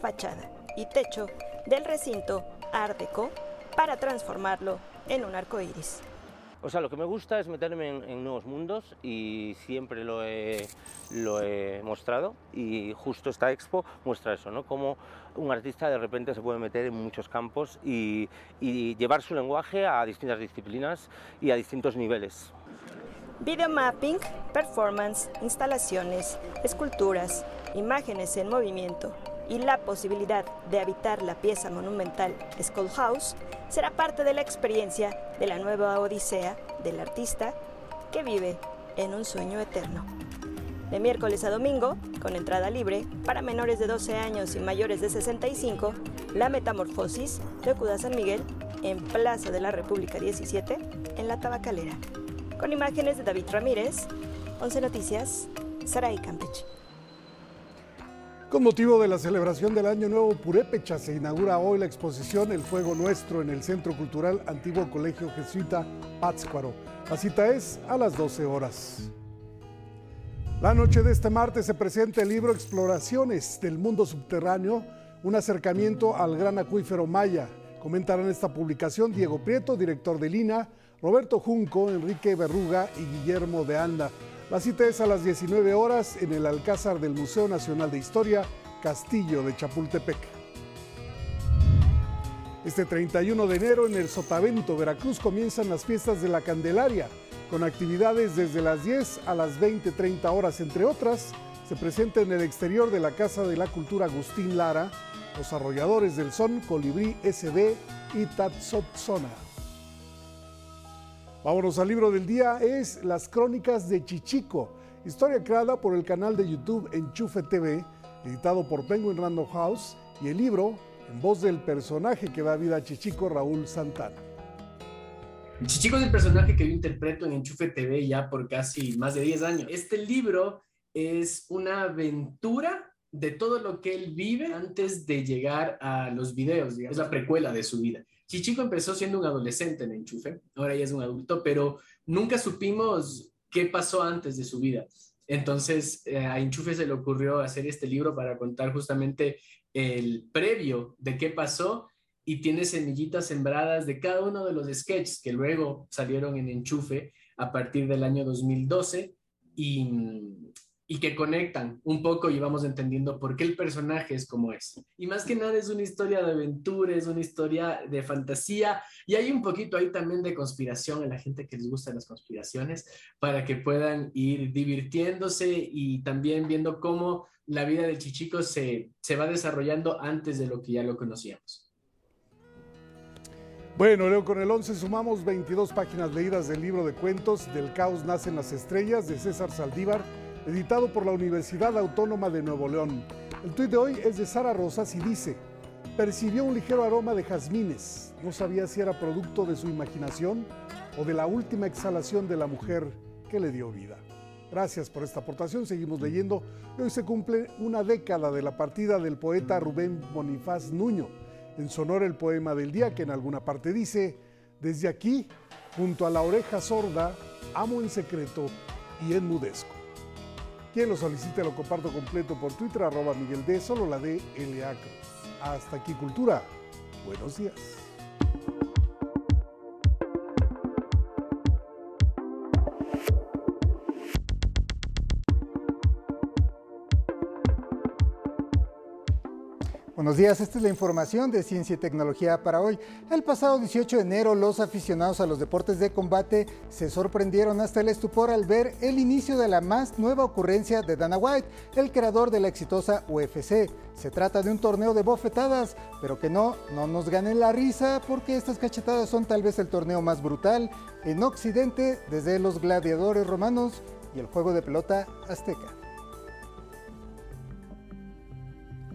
fachada y techo del recinto Art Deco para transformarlo en un arco iris. O sea, lo que me gusta es meterme en, nuevos mundos y siempre lo he, lo he, mostrado y justo esta expo muestra eso, ¿no? Cómo un artista de repente se puede meter en muchos campos y, y llevar su lenguaje a distintas disciplinas y a distintos niveles. Video mapping, performance, instalaciones, esculturas, imágenes en movimiento, y la posibilidad de habitar la pieza monumental Skull House será parte de la experiencia de la nueva odisea del artista que vive en un sueño eterno. De miércoles a domingo, con entrada libre, para menores de 12 años y mayores de 65, La Metamorfosis de Okuda San Miguel en Plaza de la República 17, en La Tabacalera. Con imágenes de David Ramírez, 11 Noticias, Saray Campeche. Con motivo de la celebración del Año Nuevo Purépecha se inaugura hoy la exposición El Fuego Nuestro en el Centro Cultural Antiguo Colegio Jesuita Pátzcuaro. La cita es a las 12 horas. La noche de este martes se presenta el libro Exploraciones del Mundo Subterráneo, un acercamiento al gran acuífero Maya. Comentarán esta publicación Diego Prieto, director de Lina, Roberto Junco, Enrique Berruga y Guillermo de Anda. La cita es a las 19 horas en el Alcázar del Museo Nacional de Historia, Castillo de Chapultepec. Este 31 de enero en el Sotavento, Veracruz, comienzan las fiestas de la Candelaria, con actividades desde las 10 a las 20-30 horas, entre otras. Se presenta en el exterior de la Casa de la Cultura Agustín Lara, los arrolladores del son Colibrí SB y Tatsotzona. Vámonos al libro del día, es Las Crónicas de Chichico, historia creada por el canal de YouTube Enchufe TV, editado por Penguin Random House, y el libro en voz del personaje que da vida a Chichico, Raúl Santana. Chichico es el personaje que yo interpreto en Enchufe TV ya por casi más de 10 años. Este libro es una aventura de todo lo que él vive antes de llegar a los videos, es la precuela de su vida. Chichico empezó siendo un adolescente en Enchufe, ahora ya es un adulto, pero nunca supimos qué pasó antes de su vida. Entonces eh, a Enchufe se le ocurrió hacer este libro para contar justamente el previo de qué pasó y tiene semillitas sembradas de cada uno de los sketches que luego salieron en Enchufe a partir del año 2012 y, y que conectan un poco y vamos entendiendo por qué el personaje es como es. Y más que nada es una historia de aventura, es una historia de fantasía y hay un poquito ahí también de conspiración a la gente que les gustan las conspiraciones para que puedan ir divirtiéndose y también viendo cómo la vida del Chichico se, se va desarrollando antes de lo que ya lo conocíamos. Bueno, Leo, con el 11 sumamos 22 páginas leídas del libro de cuentos Del caos nacen las estrellas de César Saldívar editado por la Universidad Autónoma de Nuevo León. El tuit de hoy es de Sara Rosas y dice, percibió un ligero aroma de jazmines. No sabía si era producto de su imaginación o de la última exhalación de la mujer que le dio vida. Gracias por esta aportación. Seguimos leyendo. Hoy se cumple una década de la partida del poeta Rubén Bonifaz Nuño. En sonor el poema del día que en alguna parte dice, desde aquí, junto a la oreja sorda, amo en secreto y enmudezco. Quien lo solicite lo comparto completo por Twitter, arroba Miguel D, solo la de LA Hasta aquí Cultura. Buenos días. Buenos días, esta es la información de Ciencia y Tecnología para hoy. El pasado 18 de enero, los aficionados a los deportes de combate se sorprendieron hasta el estupor al ver el inicio de la más nueva ocurrencia de Dana White, el creador de la exitosa UFC. Se trata de un torneo de bofetadas, pero que no, no nos ganen la risa porque estas cachetadas son tal vez el torneo más brutal en Occidente desde los gladiadores romanos y el juego de pelota azteca.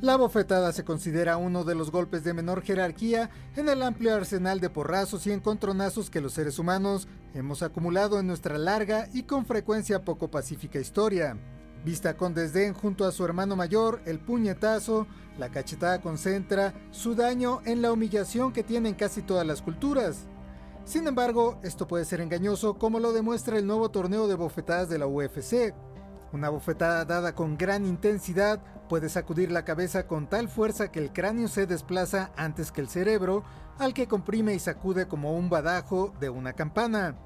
La bofetada se considera uno de los golpes de menor jerarquía en el amplio arsenal de porrazos y encontronazos que los seres humanos hemos acumulado en nuestra larga y con frecuencia poco pacífica historia. Vista con desdén junto a su hermano mayor, el puñetazo, la cachetada concentra su daño en la humillación que tienen casi todas las culturas. Sin embargo, esto puede ser engañoso como lo demuestra el nuevo torneo de bofetadas de la UFC. Una bofetada dada con gran intensidad puede sacudir la cabeza con tal fuerza que el cráneo se desplaza antes que el cerebro, al que comprime y sacude como un badajo de una campana.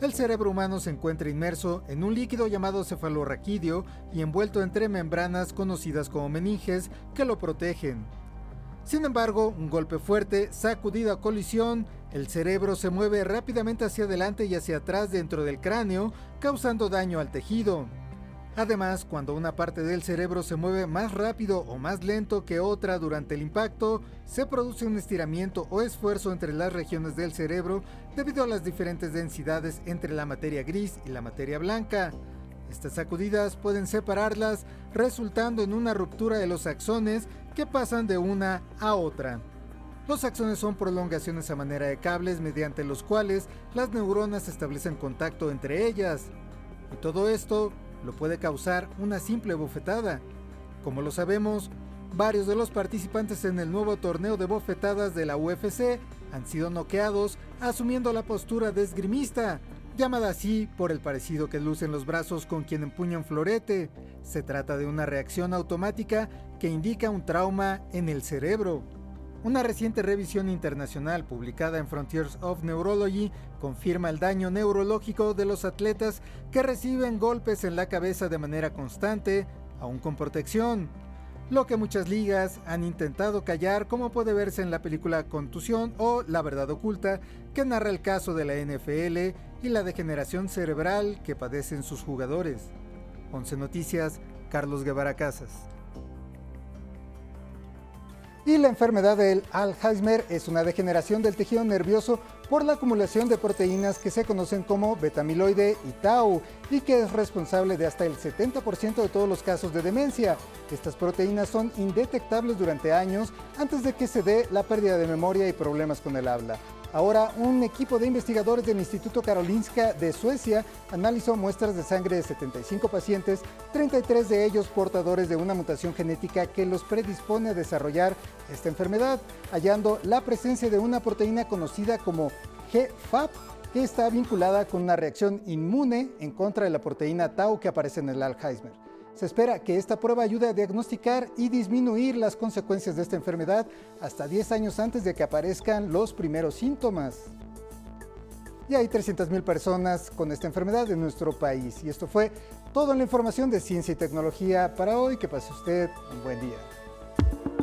El cerebro humano se encuentra inmerso en un líquido llamado cefalorraquídeo y envuelto entre membranas conocidas como meninges que lo protegen. Sin embargo, un golpe fuerte, sacudido a colisión, el cerebro se mueve rápidamente hacia adelante y hacia atrás dentro del cráneo, causando daño al tejido. Además, cuando una parte del cerebro se mueve más rápido o más lento que otra durante el impacto, se produce un estiramiento o esfuerzo entre las regiones del cerebro debido a las diferentes densidades entre la materia gris y la materia blanca. Estas sacudidas pueden separarlas, resultando en una ruptura de los axones que pasan de una a otra. Los axones son prolongaciones a manera de cables mediante los cuales las neuronas establecen contacto entre ellas. Y todo esto lo puede causar una simple bofetada. Como lo sabemos, varios de los participantes en el nuevo torneo de bofetadas de la UFC han sido noqueados asumiendo la postura de esgrimista, llamada así por el parecido que lucen los brazos con quien empuñan florete. Se trata de una reacción automática que indica un trauma en el cerebro. Una reciente revisión internacional publicada en Frontiers of Neurology confirma el daño neurológico de los atletas que reciben golpes en la cabeza de manera constante, aún con protección. Lo que muchas ligas han intentado callar, como puede verse en la película Contusión o La Verdad Oculta, que narra el caso de la NFL y la degeneración cerebral que padecen sus jugadores. 11 Noticias, Carlos Guevara Casas. Y la enfermedad del Alzheimer es una degeneración del tejido nervioso por la acumulación de proteínas que se conocen como betamiloide y tau y que es responsable de hasta el 70% de todos los casos de demencia. Estas proteínas son indetectables durante años antes de que se dé la pérdida de memoria y problemas con el habla. Ahora, un equipo de investigadores del Instituto Karolinska de Suecia analizó muestras de sangre de 75 pacientes, 33 de ellos portadores de una mutación genética que los predispone a desarrollar esta enfermedad, hallando la presencia de una proteína conocida como GFAP, que está vinculada con una reacción inmune en contra de la proteína tau que aparece en el Alzheimer. Se espera que esta prueba ayude a diagnosticar y disminuir las consecuencias de esta enfermedad hasta 10 años antes de que aparezcan los primeros síntomas. Y hay 300.000 personas con esta enfermedad en nuestro país. Y esto fue toda la información de ciencia y tecnología para hoy. Que pase usted un buen día.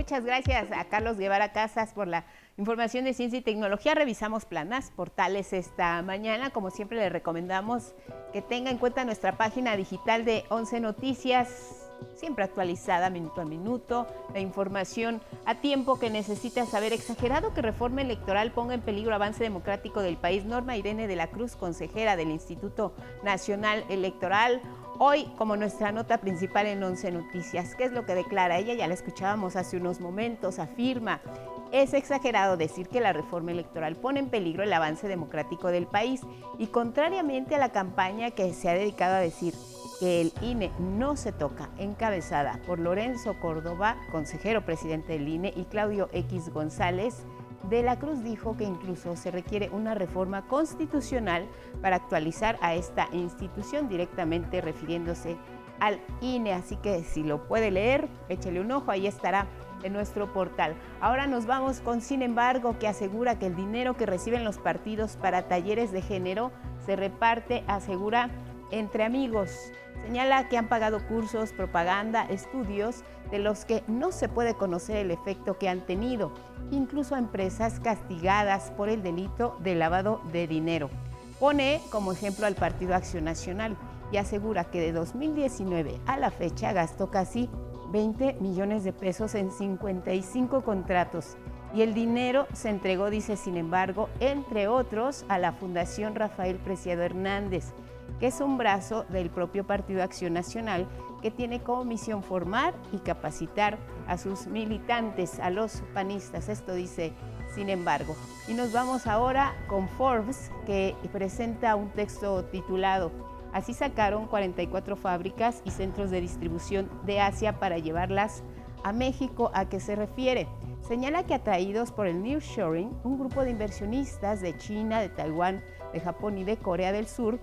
Muchas gracias a Carlos Guevara Casas por la información de ciencia y tecnología. Revisamos planas, portales esta mañana. Como siempre, le recomendamos que tenga en cuenta nuestra página digital de 11 Noticias siempre actualizada minuto a minuto, la información a tiempo que necesita saber. Exagerado que reforma electoral ponga en peligro avance democrático del país. Norma Irene de la Cruz, consejera del Instituto Nacional Electoral. Hoy, como nuestra nota principal en Once Noticias, ¿qué es lo que declara ella? Ya la escuchábamos hace unos momentos, afirma, es exagerado decir que la reforma electoral pone en peligro el avance democrático del país y contrariamente a la campaña que se ha dedicado a decir que el INE no se toca, encabezada por Lorenzo Córdoba, consejero presidente del INE, y Claudio X González, de la Cruz dijo que incluso se requiere una reforma constitucional para actualizar a esta institución directamente refiriéndose al INE. Así que si lo puede leer, échele un ojo, ahí estará en nuestro portal. Ahora nos vamos con Sin embargo, que asegura que el dinero que reciben los partidos para talleres de género se reparte, asegura, entre amigos. Señala que han pagado cursos, propaganda, estudios de los que no se puede conocer el efecto que han tenido, incluso a empresas castigadas por el delito de lavado de dinero. Pone como ejemplo al Partido Acción Nacional y asegura que de 2019 a la fecha gastó casi 20 millones de pesos en 55 contratos y el dinero se entregó, dice, sin embargo, entre otros, a la Fundación Rafael Preciado Hernández, que es un brazo del propio Partido Acción Nacional que tiene como misión formar y capacitar a sus militantes, a los panistas. Esto dice, sin embargo. Y nos vamos ahora con Forbes, que presenta un texto titulado Así sacaron 44 fábricas y centros de distribución de Asia para llevarlas a México. ¿A qué se refiere? Señala que atraídos por el nearshoring, un grupo de inversionistas de China, de Taiwán, de Japón y de Corea del Sur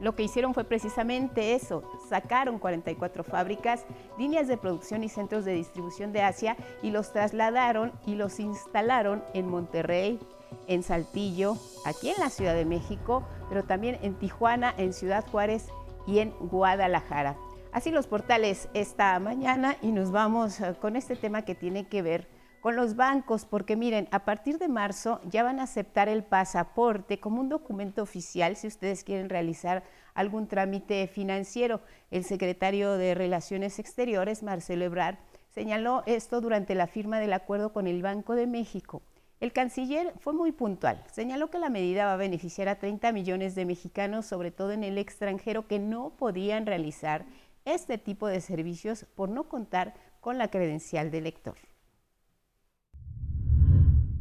lo que hicieron fue precisamente eso, sacaron 44 fábricas, líneas de producción y centros de distribución de Asia y los trasladaron y los instalaron en Monterrey, en Saltillo, aquí en la Ciudad de México, pero también en Tijuana, en Ciudad Juárez y en Guadalajara. Así los portales esta mañana y nos vamos eh, con este tema que tiene que ver con los bancos, porque miren, a partir de marzo ya van a aceptar el pasaporte como un documento oficial si ustedes quieren realizar algún trámite financiero. El secretario de Relaciones Exteriores, Marcelo Ebrard, señaló esto durante la firma del acuerdo con el Banco de México. El canciller fue muy puntual. Señaló que la medida va a beneficiar a 30 millones de mexicanos, sobre todo en el extranjero, que no podían realizar este tipo de servicios por no contar con la credencial de lector.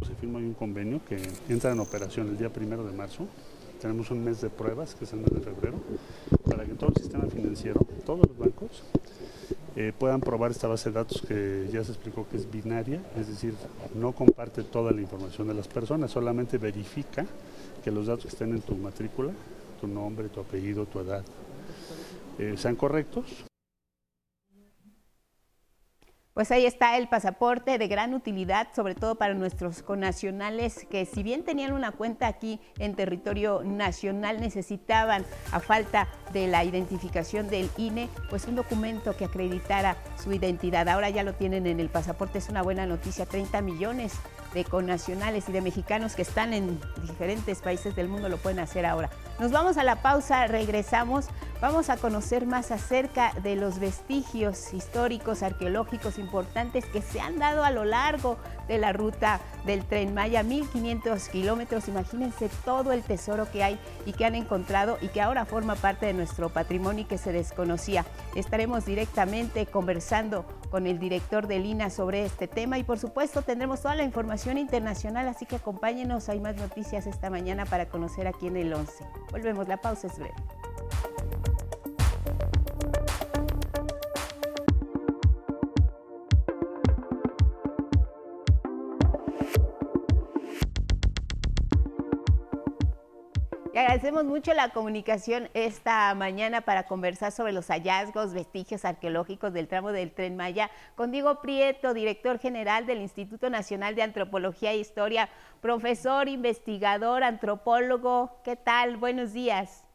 Se firma un convenio que entra en operación el día primero de marzo. Tenemos un mes de pruebas, que es el mes de febrero, para que todo el sistema financiero, todos los bancos, eh, puedan probar esta base de datos que ya se explicó que es binaria, es decir, no comparte toda la información de las personas, solamente verifica que los datos que estén en tu matrícula, tu nombre, tu apellido, tu edad, eh, sean correctos pues ahí está el pasaporte de gran utilidad, sobre todo para nuestros connacionales que si bien tenían una cuenta aquí en territorio nacional, necesitaban, a falta de la identificación del INE, pues un documento que acreditara su identidad. Ahora ya lo tienen en el pasaporte, es una buena noticia, 30 millones de connacionales y de mexicanos que están en diferentes países del mundo lo pueden hacer ahora. Nos vamos a la pausa, regresamos, vamos a conocer más acerca de los vestigios históricos, arqueológicos importantes que se han dado a lo largo de la ruta del tren Maya, 1500 kilómetros. Imagínense todo el tesoro que hay y que han encontrado y que ahora forma parte de nuestro patrimonio y que se desconocía. Estaremos directamente conversando con el director de Lina sobre este tema y por supuesto tendremos toda la información internacional, así que acompáñenos, hay más noticias esta mañana para conocer aquí en el 11. Volvemos, la pausa es breve. Agradecemos mucho la comunicación esta mañana para conversar sobre los hallazgos, vestigios arqueológicos del tramo del Tren Maya con Diego Prieto, director general del Instituto Nacional de Antropología e Historia, profesor, investigador, antropólogo. ¿Qué tal? Buenos días.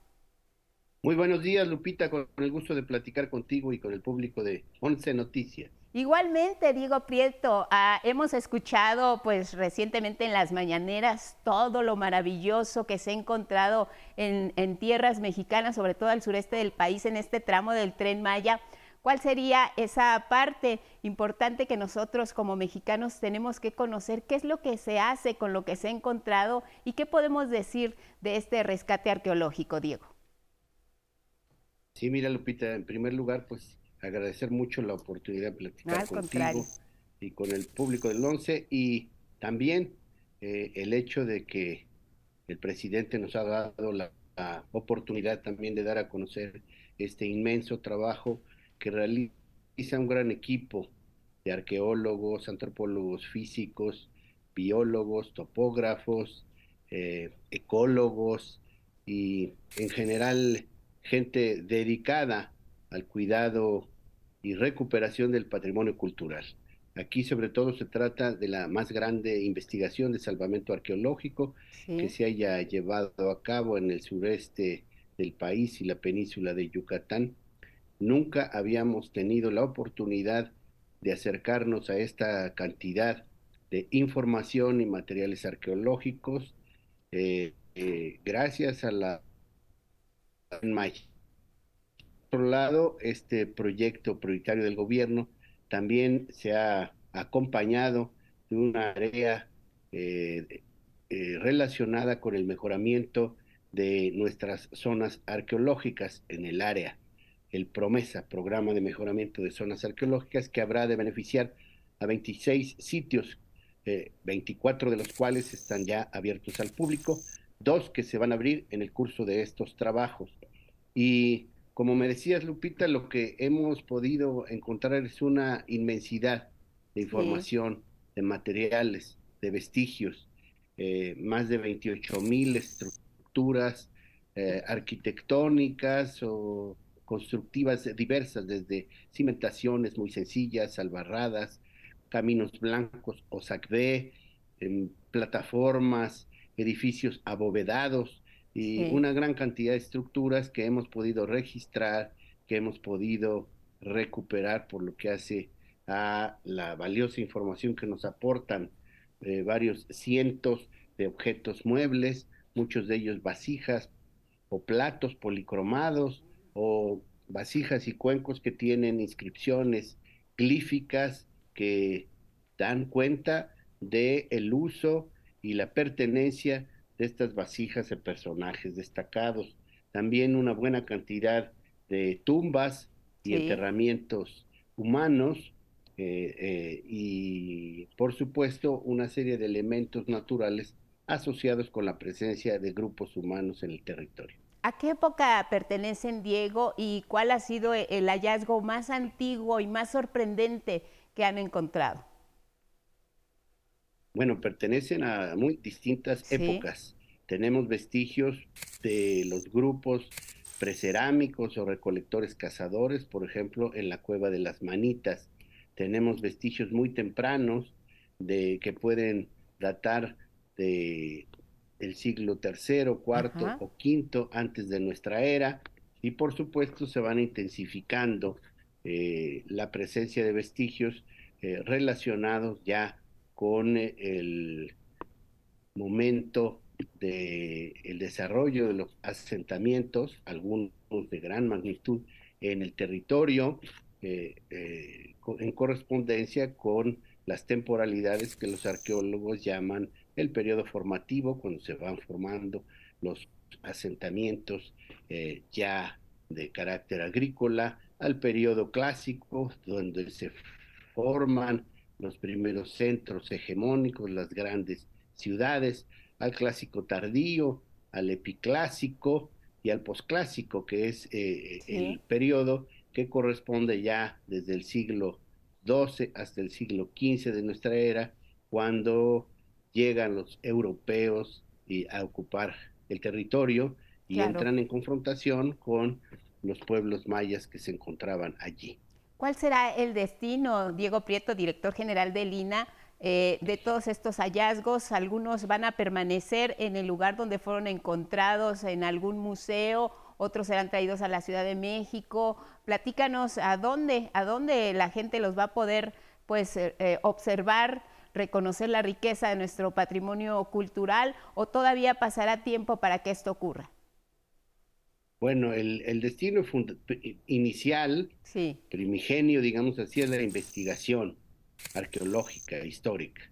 Muy buenos días, Lupita, con el gusto de platicar contigo y con el público de Once Noticias. Igualmente, Diego Prieto, ah, hemos escuchado pues recientemente en las mañaneras todo lo maravilloso que se ha encontrado en, en, tierras mexicanas, sobre todo al sureste del país, en este tramo del tren Maya. ¿Cuál sería esa parte importante que nosotros como mexicanos tenemos que conocer? ¿Qué es lo que se hace con lo que se ha encontrado y qué podemos decir de este rescate arqueológico, Diego? Sí, mira, Lupita, en primer lugar, pues agradecer mucho la oportunidad de platicar contigo y con el público del ONCE y también eh, el hecho de que el presidente nos ha dado la oportunidad también de dar a conocer este inmenso trabajo que realiza un gran equipo de arqueólogos, antropólogos físicos, biólogos, topógrafos, eh, ecólogos y en general gente dedicada al cuidado y recuperación del patrimonio cultural. Aquí sobre todo se trata de la más grande investigación de salvamento arqueológico que se haya llevado a cabo en el sureste del país y la península de Yucatán Nunca habíamos tenido la oportunidad de acercarnos a esta cantidad de información y materiales arqueológicos eh, eh, gracias a la otro lado, este proyecto prioritario del gobierno también se ha acompañado de una área eh, relacionada con el mejoramiento de nuestras zonas arqueológicas en el área el Promesa, Programa de Mejoramiento de Zonas Arqueológicas, que habrá de beneficiar a 26 sitios, 24 eh, de los cuales están ya abiertos al público, dos que se van a abrir en el curso de estos trabajos. Y como me decías, Lupita, lo que hemos podido encontrar es una inmensidad de información, de materiales, de vestigios, eh, más de 28 mil estructuras eh, arquitectónicas o constructivas diversas, desde cimentaciones muy sencillas, albarradas, caminos blancos o sacbé, plataformas, edificios abovedados y una gran cantidad de estructuras que hemos podido registrar, que hemos podido recuperar por lo que hace a la valiosa información que nos aportan eh, varios cientos de objetos muebles, muchos de ellos vasijas o platos policromados, o vasijas y cuencos que tienen inscripciones glíficas que dan cuenta de el uso y la pertenencia de estas vasijas de personajes destacados. También una buena cantidad de tumbas y enterramientos humanos eh, eh, y por supuesto una serie de elementos naturales asociados con la presencia de grupos humanos en el territorio. ¿A qué época pertenecen, Diego, y cuál ha sido el hallazgo más antiguo y más sorprendente que han encontrado? Bueno, pertenecen a muy distintas épocas. Tenemos vestigios de los grupos precerámicos o recolectores cazadores, por ejemplo, en la cueva de las manitas. Tenemos vestigios muy tempranos de que pueden datar de el siglo tercero, cuarto o quinto antes de nuestra era, y por supuesto se van intensificando eh, la presencia de vestigios eh, relacionados ya con eh, el momento del el desarrollo de los asentamientos, algunos de gran magnitud en el territorio, en correspondencia con las temporalidades que los arqueólogos llaman el periodo formativo, cuando se van formando los asentamientos eh, ya de carácter agrícola, al periodo clásico, donde se forman los primeros centros hegemónicos, las grandes ciudades, al clásico tardío, al epiclásico y al posclásico, que es eh, el periodo que corresponde ya desde el siglo XII hasta el siglo XV de nuestra era, cuando llegan los europeos y a ocupar el territorio y entran en confrontación con los pueblos mayas que se encontraban allí. ¿Cuál será el destino, Diego Prieto, director general de Lina, eh, de todos estos hallazgos? Algunos van a permanecer en el lugar donde fueron encontrados, en algún museo, otros serán traídos a la Ciudad de México. Platícanos a dónde, a dónde la gente los va a poder pues, eh, eh, observar reconocer la riqueza de nuestro patrimonio cultural o todavía pasará tiempo para que esto ocurra? Bueno, el, destino inicial, primigenio, digamos así, es la investigación arqueológica, histórica.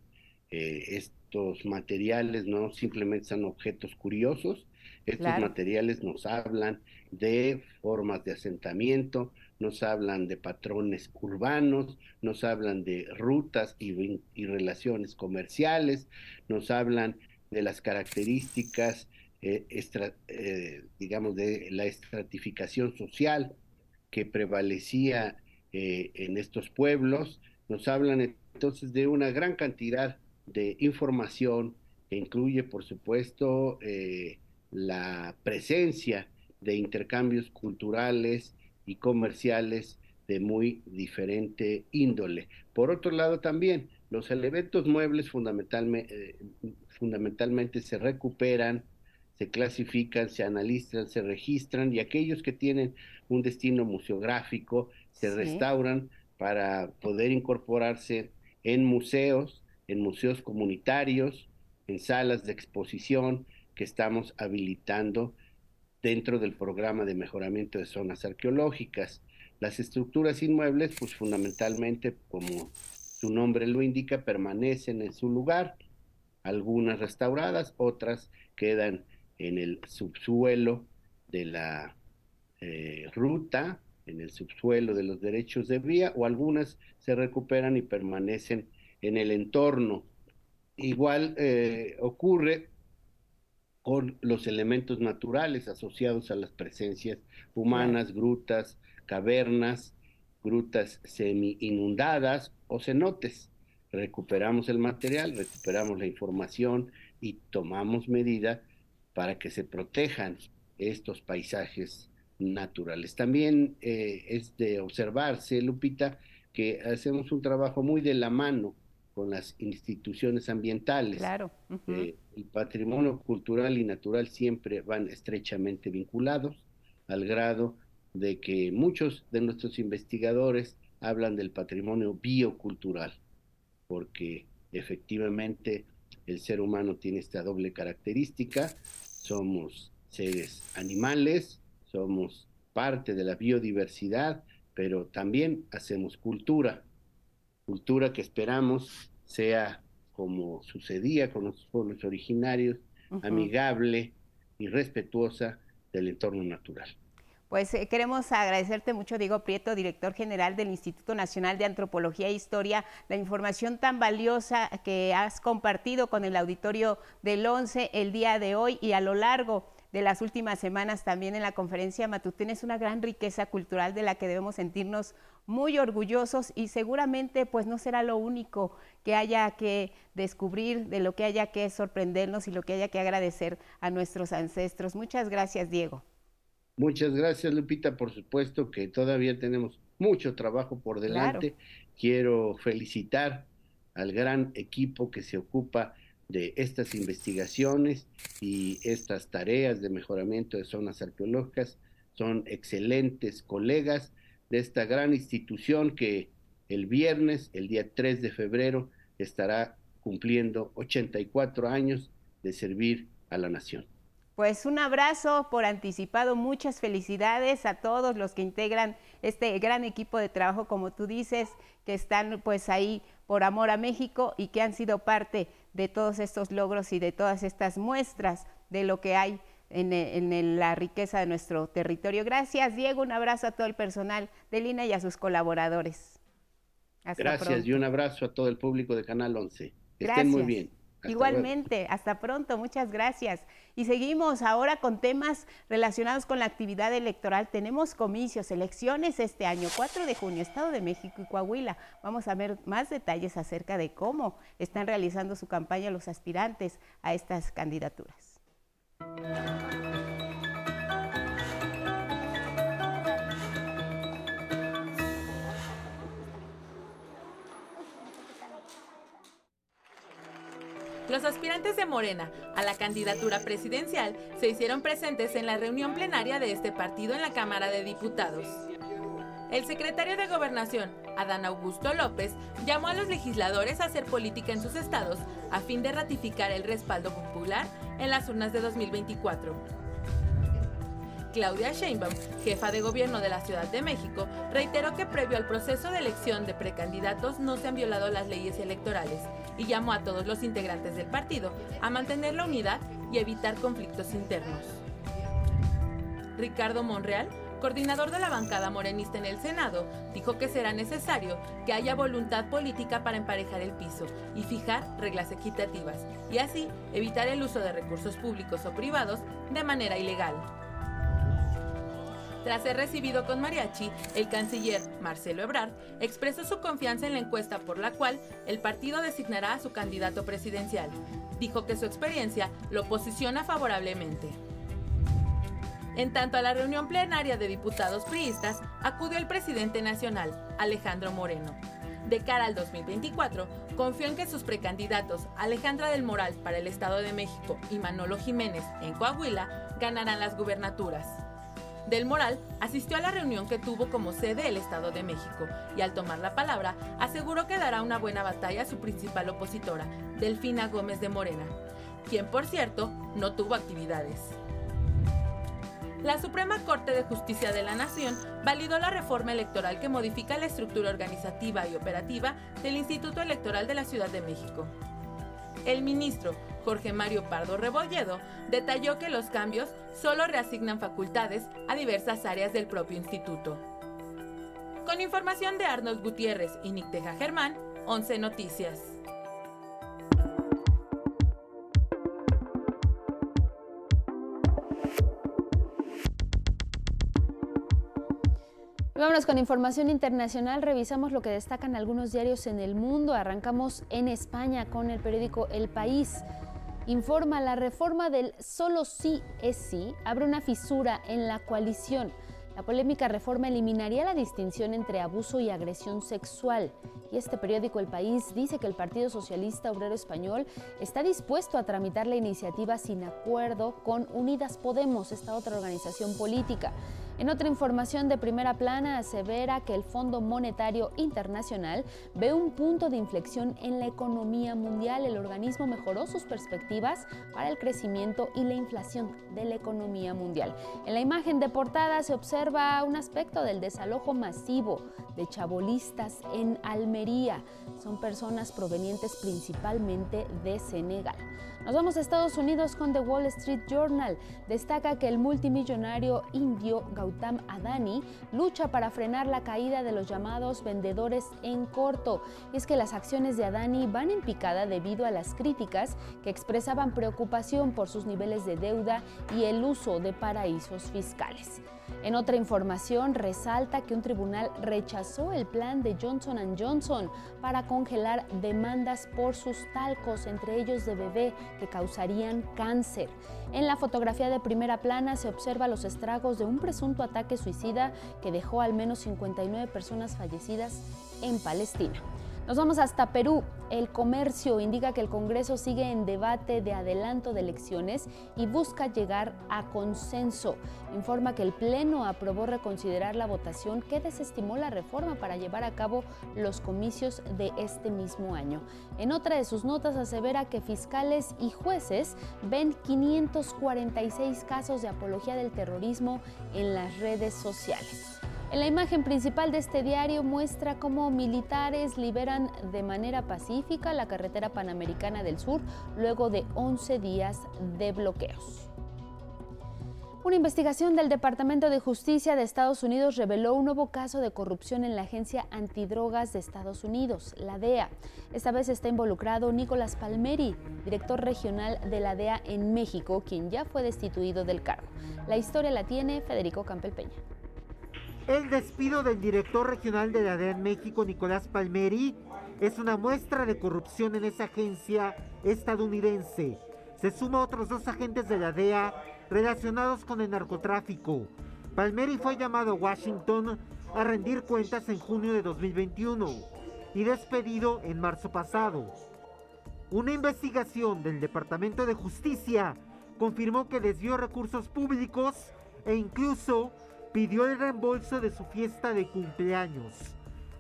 Eh, estos materiales no simplemente son objetos curiosos, estos materiales nos hablan de formas de asentamiento, nos hablan de patrones urbanos, nos hablan de rutas y, relaciones comerciales, nos hablan de las características, eh, eh, digamos, de la estratificación social que prevalecía eh, en estos pueblos, nos hablan entonces de una gran cantidad de información que incluye, por supuesto, la presencia de intercambios culturales y comerciales de muy diferente índole. Por otro lado, también los elementos muebles fundamentalmente, fundamentalmente se recuperan, se clasifican, se analizan, se registran y aquellos que tienen un destino museográfico se restauran para poder incorporarse en museos, en museos comunitarios, en salas de exposición que estamos habilitando dentro del programa de mejoramiento de zonas arqueológicas. Las estructuras inmuebles, pues fundamentalmente, como su nombre lo indica, permanecen en su lugar, algunas restauradas, otras quedan en el subsuelo de la eh, ruta, en el subsuelo de los derechos de vía, o algunas se recuperan y permanecen en el entorno. Igual eh, ocurre con los elementos naturales asociados a las presencias humanas, grutas, cavernas, grutas semi inundadas o cenotes. Recuperamos el material, recuperamos la información y tomamos medida para que se protejan estos paisajes naturales. También eh, es de observarse, Lupita, que hacemos un trabajo muy de la mano con las instituciones ambientales. Claro. Eh, el patrimonio cultural y natural siempre van estrechamente vinculados, al grado de que muchos de nuestros investigadores hablan del patrimonio biocultural, porque efectivamente el ser humano tiene esta doble característica, somos seres animales, somos parte de la biodiversidad, pero también hacemos cultura. Cultura que esperamos sea como sucedía con los pueblos originarios, amigable y respetuosa del entorno natural. Pues eh, queremos agradecerte mucho, Diego Prieto, director general del Instituto Nacional de Antropología e Historia, la información tan valiosa que has compartido con el auditorio del 11 el día de hoy y a lo largo de las últimas semanas también en la conferencia matutina. Es una gran riqueza cultural de la que debemos sentirnos muy orgullosos y seguramente pues no será lo único que haya que descubrir, de lo que haya que sorprendernos y lo que haya que agradecer a nuestros ancestros. Muchas gracias, Diego. Muchas gracias, Lupita. Por supuesto que todavía tenemos mucho trabajo por delante. Quiero felicitar al gran equipo que se ocupa de estas investigaciones y estas tareas de mejoramiento de zonas arqueológicas. Son excelentes colegas de esta gran institución que el viernes, el día 3 de febrero, estará cumpliendo 84 años de servir a la nación. Pues un abrazo por anticipado, muchas felicidades a todos los que integran este gran equipo de trabajo, como tú dices, que están pues ahí por amor a México y que han sido parte de todos estos logros y de todas estas muestras de lo que hay en, la riqueza de nuestro territorio. Gracias, Diego. Un abrazo a todo el personal de Lina y a sus colaboradores. Gracias y un abrazo a todo el público de Canal 11. Estén muy bien. Igualmente, hasta pronto, muchas gracias. Y seguimos ahora con temas relacionados con la actividad electoral. Tenemos comicios, elecciones este año, 4 de junio, Estado de México y Coahuila. Vamos a ver más detalles acerca de cómo están realizando su campaña los aspirantes a estas candidaturas. Los aspirantes de Morena a la candidatura presidencial se hicieron presentes en la reunión plenaria de este partido en la Cámara de Diputados. El secretario de Gobernación, Adán Augusto López, llamó a los legisladores a hacer política en sus estados a fin de ratificar el respaldo popular en las urnas de 2024. Claudia Sheinbaum, jefa de gobierno de la Ciudad de México, reiteró que previo al proceso de elección de precandidatos no se han violado las leyes electorales y llamó a todos los integrantes del partido a mantener la unidad y evitar conflictos internos. Ricardo Monreal, coordinador de la bancada morenista en el Senado, dijo que será necesario que haya voluntad política para emparejar el piso y fijar reglas equitativas, y así evitar el uso de recursos públicos o privados de manera ilegal. Tras ser recibido con mariachi, el canciller Marcelo Ebrard expresó su confianza en la encuesta por la cual el partido designará a su candidato presidencial. Dijo que su experiencia lo posiciona favorablemente. En tanto a la reunión plenaria de diputados priistas acudió el presidente nacional, Alejandro Moreno. De cara al 2024, confió en que sus precandidatos, Alejandra del Moral para el Estado de México y Manolo Jiménez en Coahuila, ganarán las gubernaturas. Del Moral asistió a la reunión que tuvo como sede el Estado de México y al tomar la palabra aseguró que dará una buena batalla a su principal opositora, Delfina Gómez de Morena, quien por cierto no tuvo actividades. La Suprema Corte de Justicia de la Nación validó la reforma electoral que modifica la estructura organizativa y operativa del Instituto Electoral de la Ciudad de México. El ministro Jorge Mario Pardo Rebolledo detalló que los cambios solo reasignan facultades a diversas áreas del propio instituto. Con información de Arnold Gutiérrez y Nicteja Germán, 11 Noticias. Vámonos con información internacional. Revisamos lo que destacan algunos diarios en el mundo. Arrancamos en España con el periódico El País. Informa la reforma del solo sí es sí abre una fisura en la coalición. La polémica reforma eliminaría la distinción entre abuso y agresión sexual. Y este periódico El País dice que el Partido Socialista Obrero Español está dispuesto a tramitar la iniciativa sin acuerdo con Unidas Podemos, esta otra organización política. En otra información de primera plana asevera que el Fondo Monetario Internacional ve un punto de inflexión en la economía mundial. El organismo mejoró sus perspectivas para el crecimiento y la inflación de la economía mundial. En la imagen de portada se observa un aspecto del desalojo masivo de chabolistas en Almería. Son personas provenientes principalmente de Senegal. Nos vamos a Estados Unidos con The Wall Street Journal. Destaca que el multimillonario indio Gautam Adani lucha para frenar la caída de los llamados vendedores en corto. Y es que las acciones de Adani van en picada debido a las críticas que expresaban preocupación por sus niveles de deuda y el uso de paraísos fiscales. En otra información, resalta que un tribunal rechazó el plan de Johnson Johnson para congelar demandas por sus talcos, entre ellos de bebé, que causarían cáncer. En la fotografía de primera plana se observa los estragos de un presunto ataque suicida que dejó al menos 59 personas fallecidas en Palestina. Nos vamos hasta Perú. El comercio indica que el Congreso sigue en debate de adelanto de elecciones y busca llegar a consenso. Informa que el Pleno aprobó reconsiderar la votación que desestimó la reforma para llevar a cabo los comicios de este mismo año. En otra de sus notas asevera que fiscales y jueces ven 546 casos de apología del terrorismo en las redes sociales. En la imagen principal de este diario muestra cómo militares liberan de manera pacífica la carretera panamericana del sur luego de 11 días de bloqueos. Una investigación del Departamento de Justicia de Estados Unidos reveló un nuevo caso de corrupción en la Agencia Antidrogas de Estados Unidos, la DEA. Esta vez está involucrado Nicolás Palmeri, director regional de la DEA en México, quien ya fue destituido del cargo. La historia la tiene Federico Campel Peña. El despido del director regional de la DEA en México, Nicolás Palmeri, es una muestra de corrupción en esa agencia estadounidense. Se suma a otros dos agentes de la DEA relacionados con el narcotráfico. Palmeri fue llamado a Washington a rendir cuentas en junio de 2021 y despedido en marzo pasado. Una investigación del Departamento de Justicia confirmó que desvió recursos públicos e incluso pidió el reembolso de su fiesta de cumpleaños.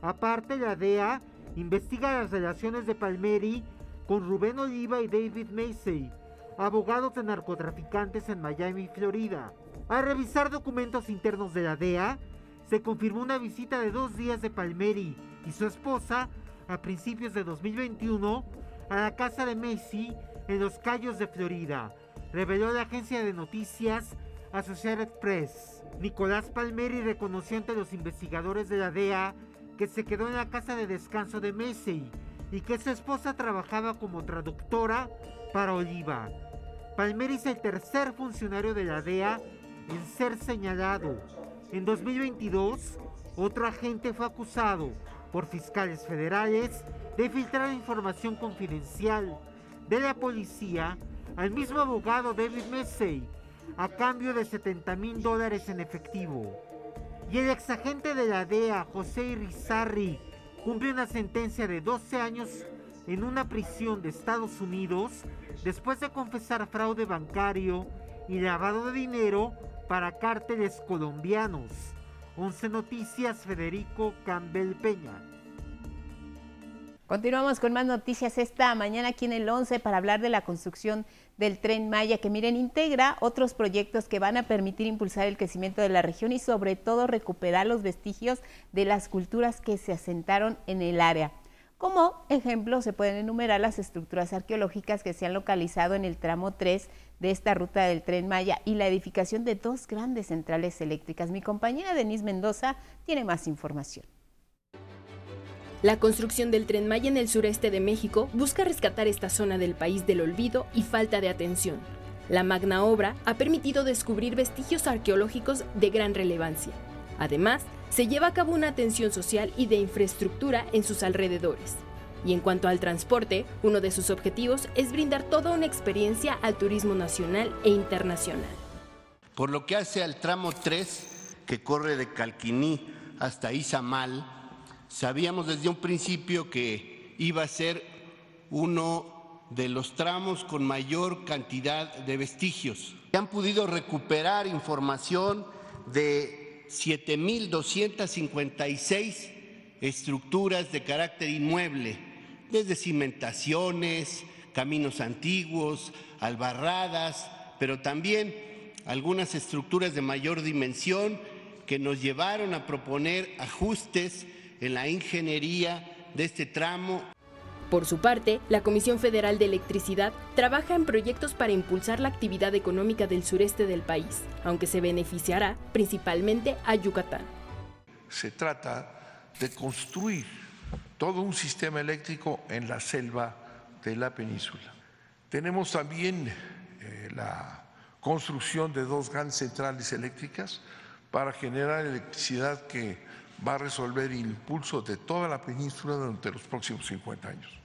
Aparte, la DEA investiga las relaciones de Palmeri con Rubén Oliva y David Macy, abogados de narcotraficantes en Miami, Florida. Al revisar documentos internos de la DEA, se confirmó una visita de dos días de Palmeri y su esposa a principios de 2021 a la casa de Macy en Los Cayos de Florida, reveló la agencia de noticias Associated Press. Nicolás Palmeri reconoció ante los investigadores de la DEA que se quedó en la casa de descanso de Macy y que su esposa trabajaba como traductora para Oliva. Palmeri es el tercer funcionario de la DEA en ser señalado. En 2022, otro agente fue acusado por fiscales federales de filtrar información confidencial de la policía al mismo abogado David Massey a cambio de 70 mil dólares en efectivo. Y el exagente de la DEA, José Irizarry, cumplió una sentencia de 12 años en una prisión de Estados Unidos después de confesar fraude bancario y lavado de dinero para cárteles colombianos. 11 Noticias, Federico Campbell Peña. Continuamos con más noticias esta mañana aquí en el 11 para hablar de la construcción del tren Maya, que miren, integra otros proyectos que van a permitir impulsar el crecimiento de la región y sobre todo recuperar los vestigios de las culturas que se asentaron en el área. Como ejemplo, se pueden enumerar las estructuras arqueológicas que se han localizado en el tramo 3 de esta ruta del tren Maya y la edificación de dos grandes centrales eléctricas. Mi compañera Denise Mendoza tiene más información. La construcción del tren Maya en el sureste de México busca rescatar esta zona del país del olvido y falta de atención. La magna obra ha permitido descubrir vestigios arqueológicos de gran relevancia. Además, se lleva a cabo una atención social y de infraestructura en sus alrededores. Y en cuanto al transporte, uno de sus objetivos es brindar toda una experiencia al turismo nacional e internacional. Por lo que hace al tramo 3, que corre de Calquiní hasta Izamal, Sabíamos desde un principio que iba a ser uno de los tramos con mayor cantidad de vestigios. Han podido recuperar información de 7.256 estructuras de carácter inmueble, desde cimentaciones, caminos antiguos, albarradas, pero también algunas estructuras de mayor dimensión que nos llevaron a proponer ajustes en la ingeniería de este tramo. Por su parte, la Comisión Federal de Electricidad trabaja en proyectos para impulsar la actividad económica del sureste del país, aunque se beneficiará principalmente a Yucatán. Se trata de construir todo un sistema eléctrico en la selva de la península. Tenemos también eh, la construcción de dos grandes centrales eléctricas para generar electricidad que va a resolver el impulso de toda la península durante los próximos 50 años.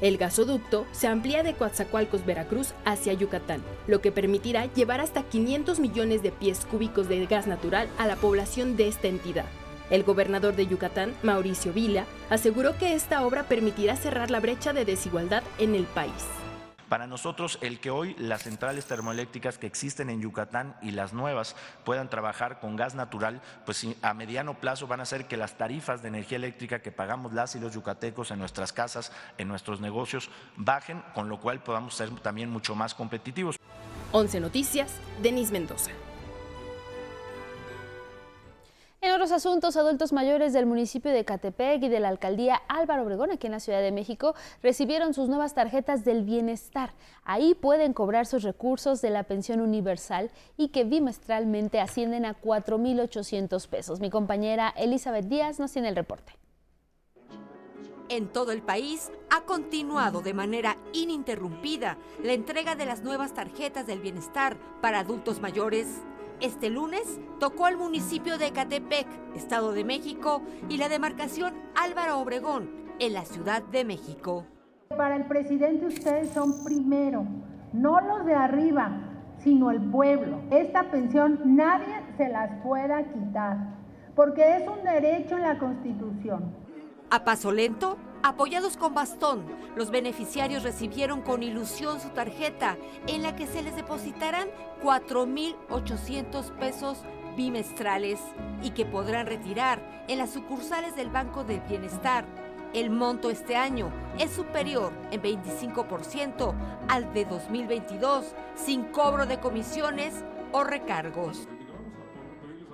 El gasoducto se amplía de Coatzacoalcos, Veracruz, hacia Yucatán, lo que permitirá llevar hasta 500 millones de pies cúbicos de gas natural a la población de esta entidad. El gobernador de Yucatán, Mauricio Vila, aseguró que esta obra permitirá cerrar la brecha de desigualdad en el país. Para nosotros, el que hoy las centrales termoeléctricas que existen en Yucatán y las nuevas puedan trabajar con gas natural, pues a mediano plazo van a hacer que las tarifas de energía eléctrica que pagamos las y los yucatecos en nuestras casas, en nuestros negocios, bajen, con lo cual podamos ser también mucho más competitivos. 11 Noticias, Denis Mendoza. En otros asuntos, adultos mayores del municipio de Catepec y de la alcaldía Álvaro Obregón, aquí en la Ciudad de México, recibieron sus nuevas tarjetas del bienestar. Ahí pueden cobrar sus recursos de la pensión universal y que bimestralmente ascienden a 4.800 pesos. Mi compañera Elizabeth Díaz nos tiene el reporte. En todo el país ha continuado de manera ininterrumpida la entrega de las nuevas tarjetas del bienestar para adultos mayores este lunes tocó al municipio de Ecatepec, Estado de México, y la demarcación Álvaro Obregón, en la Ciudad de México. Para el presidente ustedes son primero, no los de arriba, sino el pueblo. Esta pensión nadie se las pueda quitar, porque es un derecho en la Constitución. A paso lento, Apoyados con bastón, los beneficiarios recibieron con ilusión su tarjeta en la que se les depositarán 4.800 pesos bimestrales y que podrán retirar en las sucursales del Banco del Bienestar. El monto este año es superior en 25% al de 2022, sin cobro de comisiones o recargos.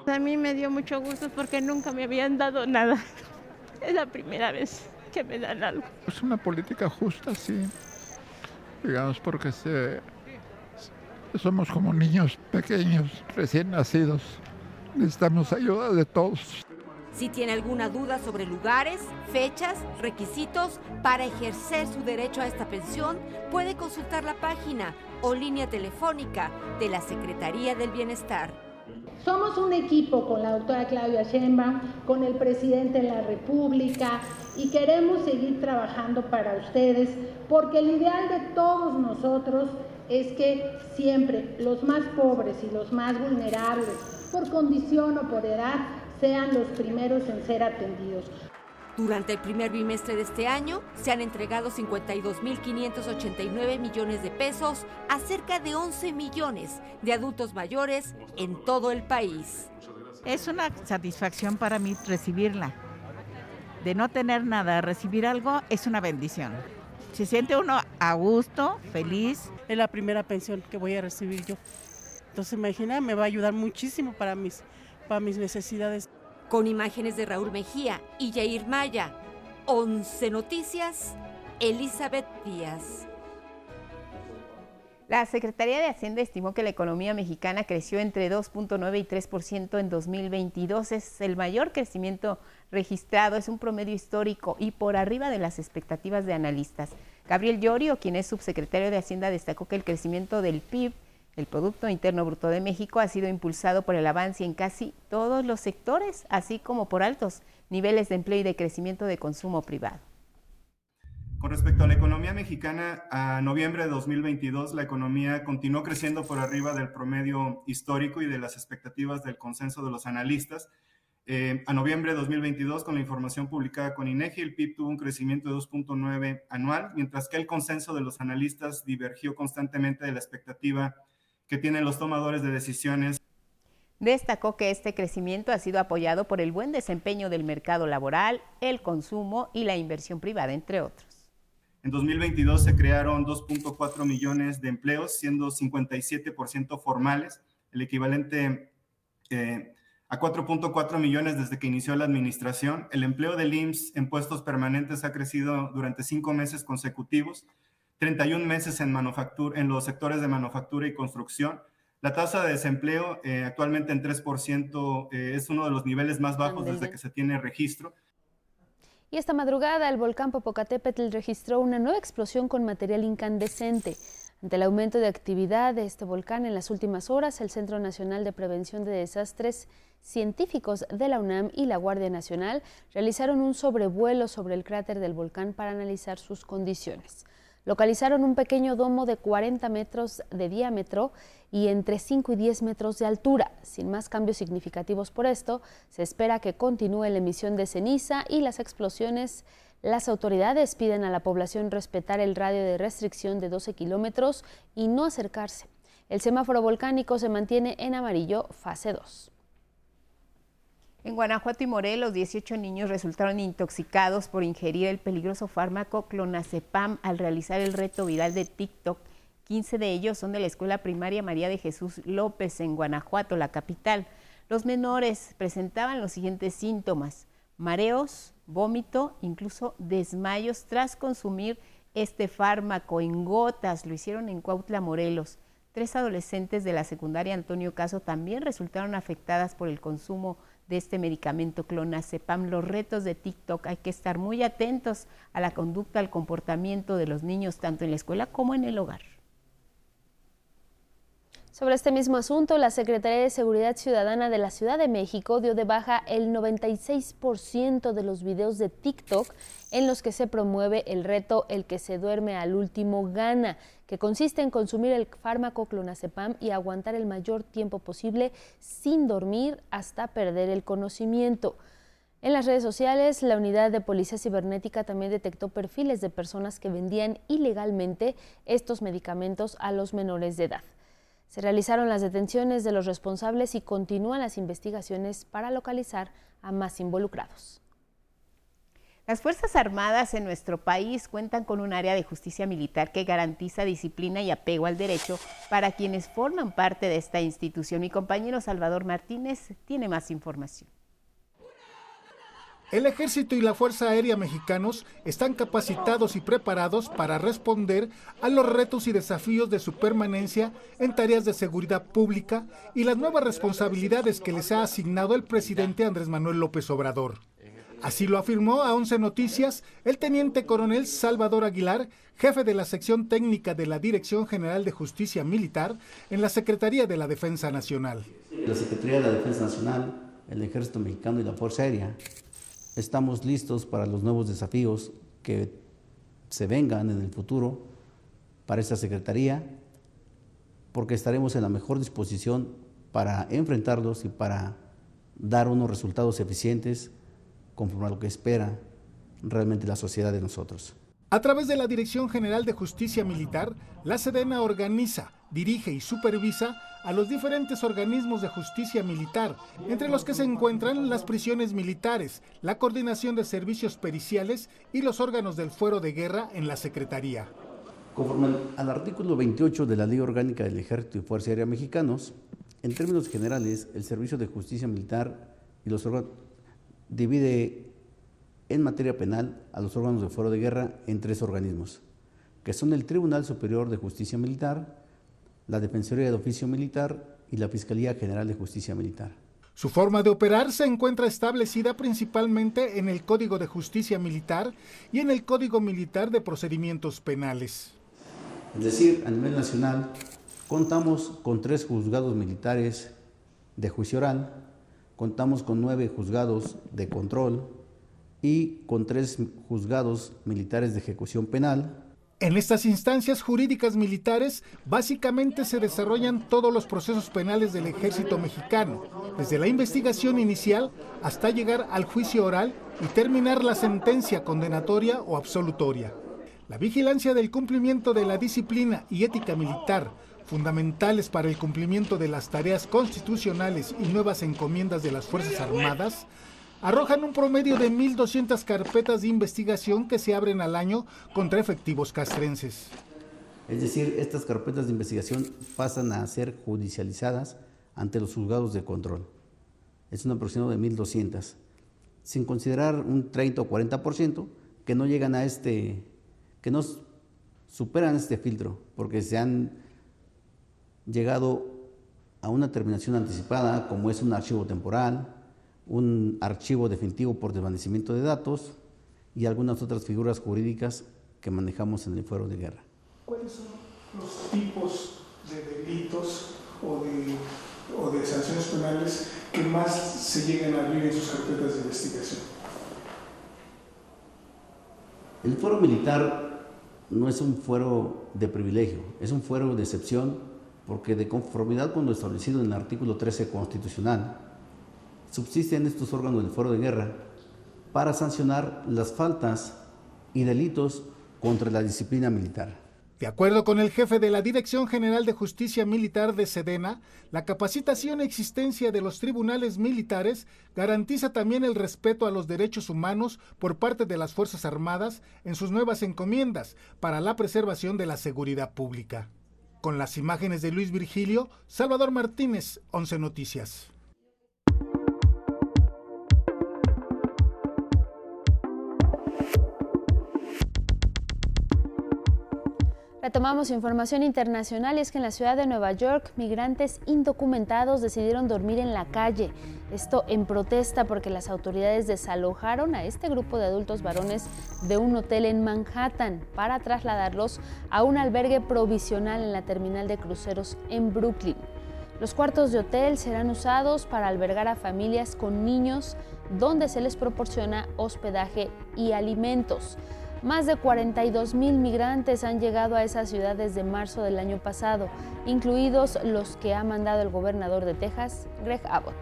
A mí me dio mucho gusto porque nunca me habían dado nada. (laughs) Es la primera vez que me dan algo. Es una política justa, sí. Digamos, porque se, somos como niños pequeños, recién nacidos. Necesitamos ayuda de todos. Si tiene alguna duda sobre lugares, fechas, requisitos para ejercer su derecho a esta pensión, puede consultar la página o línea telefónica de la Secretaría del Bienestar. Somos un equipo con la doctora Claudia Sheinbaum, con el presidente de la República y queremos seguir trabajando para ustedes porque el ideal de todos nosotros es que siempre los más pobres y los más vulnerables, por condición o por edad, sean los primeros en ser atendidos. Durante el primer bimestre de este año se han entregado 52.589 millones de pesos a cerca de 11 millones de adultos mayores en todo el país. Es una satisfacción para mí recibirla. De no tener nada, recibir algo es una bendición. Se siente uno a gusto, feliz. Es la primera pensión que voy a recibir yo. Entonces, imagina, me va a ayudar muchísimo para mis, para mis necesidades. Con imágenes de Raúl Mejía y Jair Maya, 11 Noticias, Elizabeth Díaz. La Secretaría de Hacienda estimó que la economía mexicana creció entre 2.9 y 3% en 2022. Es el mayor crecimiento registrado, es un promedio histórico y por arriba de las expectativas de analistas. Gabriel Llorio, quien es subsecretario de Hacienda, destacó que el crecimiento del PIB, el Producto Interno Bruto de México, ha sido impulsado por el avance en casi todos los sectores, así como por altos niveles de empleo y de crecimiento de consumo privado. Con respecto a la economía mexicana, a noviembre de 2022 la economía continuó creciendo por arriba del promedio histórico y de las expectativas del consenso de los analistas. Eh, a noviembre de 2022, con la información publicada con INEGI, el PIB tuvo un crecimiento de 2.9 anual, mientras que el consenso de los analistas divergió constantemente de la expectativa que tienen los tomadores de decisiones. Destacó que este crecimiento ha sido apoyado por el buen desempeño del mercado laboral, el consumo y la inversión privada, entre otros. En 2022 se crearon 2.4 millones de empleos, siendo 57% formales, el equivalente eh, a 4.4 millones desde que inició la administración. El empleo del IMSS en puestos permanentes ha crecido durante cinco meses consecutivos, 31 meses en, manufactura, en los sectores de manufactura y construcción. La tasa de desempleo eh, actualmente en 3% eh, es uno de los niveles más bajos desde que se tiene registro. Y esta madrugada el volcán Popocatépetl registró una nueva explosión con material incandescente. Ante el aumento de actividad de este volcán en las últimas horas, el Centro Nacional de Prevención de Desastres, científicos de la UNAM y la Guardia Nacional realizaron un sobrevuelo sobre el cráter del volcán para analizar sus condiciones. Localizaron un pequeño domo de 40 metros de diámetro y entre 5 y 10 metros de altura. Sin más cambios significativos por esto, se espera que continúe la emisión de ceniza y las explosiones. Las autoridades piden a la población respetar el radio de restricción de 12 kilómetros y no acercarse. El semáforo volcánico se mantiene en amarillo fase 2. En Guanajuato y Morelos, 18 niños resultaron intoxicados por ingerir el peligroso fármaco clonazepam al realizar el reto viral de TikTok. 15 de ellos son de la Escuela Primaria María de Jesús López en Guanajuato, la capital. Los menores presentaban los siguientes síntomas: mareos, vómito, incluso desmayos tras consumir este fármaco en gotas. Lo hicieron en Cuautla, Morelos. Tres adolescentes de la secundaria Antonio Caso también resultaron afectadas por el consumo de este medicamento clonazepam. Los retos de TikTok hay que estar muy atentos a la conducta, al comportamiento de los niños, tanto en la escuela como en el hogar. Sobre este mismo asunto, la Secretaría de Seguridad Ciudadana de la Ciudad de México dio de baja el 96% de los videos de TikTok en los que se promueve el reto El que se duerme al último gana, que consiste en consumir el fármaco clonazepam y aguantar el mayor tiempo posible sin dormir hasta perder el conocimiento. En las redes sociales, la unidad de policía cibernética también detectó perfiles de personas que vendían ilegalmente estos medicamentos a los menores de edad. Se realizaron las detenciones de los responsables y continúan las investigaciones para localizar a más involucrados. Las Fuerzas Armadas en nuestro país cuentan con un área de justicia militar que garantiza disciplina y apego al derecho para quienes forman parte de esta institución. Mi compañero Salvador Martínez tiene más información. El ejército y la Fuerza Aérea mexicanos están capacitados y preparados para responder a los retos y desafíos de su permanencia en tareas de seguridad pública y las nuevas responsabilidades que les ha asignado el presidente Andrés Manuel López Obrador. Así lo afirmó a 11 Noticias el teniente coronel Salvador Aguilar, jefe de la sección técnica de la Dirección General de Justicia Militar en la Secretaría de la Defensa Nacional. La Secretaría de la Defensa Nacional, el Ejército Mexicano y la Fuerza Aérea estamos listos para los nuevos desafíos que se vengan en el futuro para esta Secretaría, porque estaremos en la mejor disposición para enfrentarlos y para dar unos resultados eficientes conforme a lo que espera realmente la sociedad de nosotros. A través de la Dirección General de Justicia Militar, la Sedena organiza, dirige y supervisa a los diferentes organismos de justicia militar, entre los que se encuentran las prisiones militares, la coordinación de servicios periciales y los órganos del fuero de guerra en la Secretaría. Conforme al artículo 28 de la Ley Orgánica del Ejército y Fuerza Aérea Mexicanos, en términos generales, el Servicio de Justicia Militar y los órganos divide en materia penal a los órganos de fuero de guerra en tres organismos, que son el Tribunal Superior de Justicia Militar, la Defensoría de Oficio Militar y la Fiscalía General de Justicia Militar. Su forma de operar se encuentra establecida principalmente en el Código de Justicia Militar y en el Código Militar de Procedimientos Penales. Es decir, a nivel nacional, contamos con tres juzgados militares de juicio oral, contamos con nueve juzgados de control y con tres juzgados militares de ejecución penal. En estas instancias jurídicas militares básicamente se desarrollan todos los procesos penales del ejército mexicano, desde la investigación inicial hasta llegar al juicio oral y terminar la sentencia condenatoria o absolutoria. La vigilancia del cumplimiento de la disciplina y ética militar, fundamentales para el cumplimiento de las tareas constitucionales y nuevas encomiendas de las Fuerzas Armadas, arrojan un promedio de 1.200 carpetas de investigación que se abren al año contra efectivos castrenses. Es decir, estas carpetas de investigación pasan a ser judicializadas ante los juzgados de control. Es un aproximado de 1.200, sin considerar un 30 o 40% que no llegan a este, que no superan este filtro, porque se han llegado a una terminación anticipada, como es un archivo temporal, un archivo definitivo por desvanecimiento de datos y algunas otras figuras jurídicas que manejamos en el fuero de guerra. ¿Cuáles son los tipos de delitos o de, o de sanciones penales que más se llegan a abrir en sus carpetas de investigación? El fuero militar no es un fuero de privilegio, es un fuero de excepción porque de conformidad con lo establecido en el artículo 13 constitucional, subsisten estos órganos del foro de guerra para sancionar las faltas y delitos contra la disciplina militar. De acuerdo con el jefe de la Dirección General de Justicia Militar de Sedena, la capacitación e existencia de los tribunales militares garantiza también el respeto a los derechos humanos por parte de las Fuerzas Armadas en sus nuevas encomiendas para la preservación de la seguridad pública. Con las imágenes de Luis Virgilio, Salvador Martínez, 11 Noticias. Retomamos información internacional es que en la ciudad de Nueva York migrantes indocumentados decidieron dormir en la calle. Esto en protesta porque las autoridades desalojaron a este grupo de adultos varones de un hotel en Manhattan para trasladarlos a un albergue provisional en la terminal de cruceros en Brooklyn. Los cuartos de hotel serán usados para albergar a familias con niños donde se les proporciona hospedaje y alimentos. Más de 42 mil migrantes han llegado a esa ciudad desde marzo del año pasado, incluidos los que ha mandado el gobernador de Texas, Greg Abbott.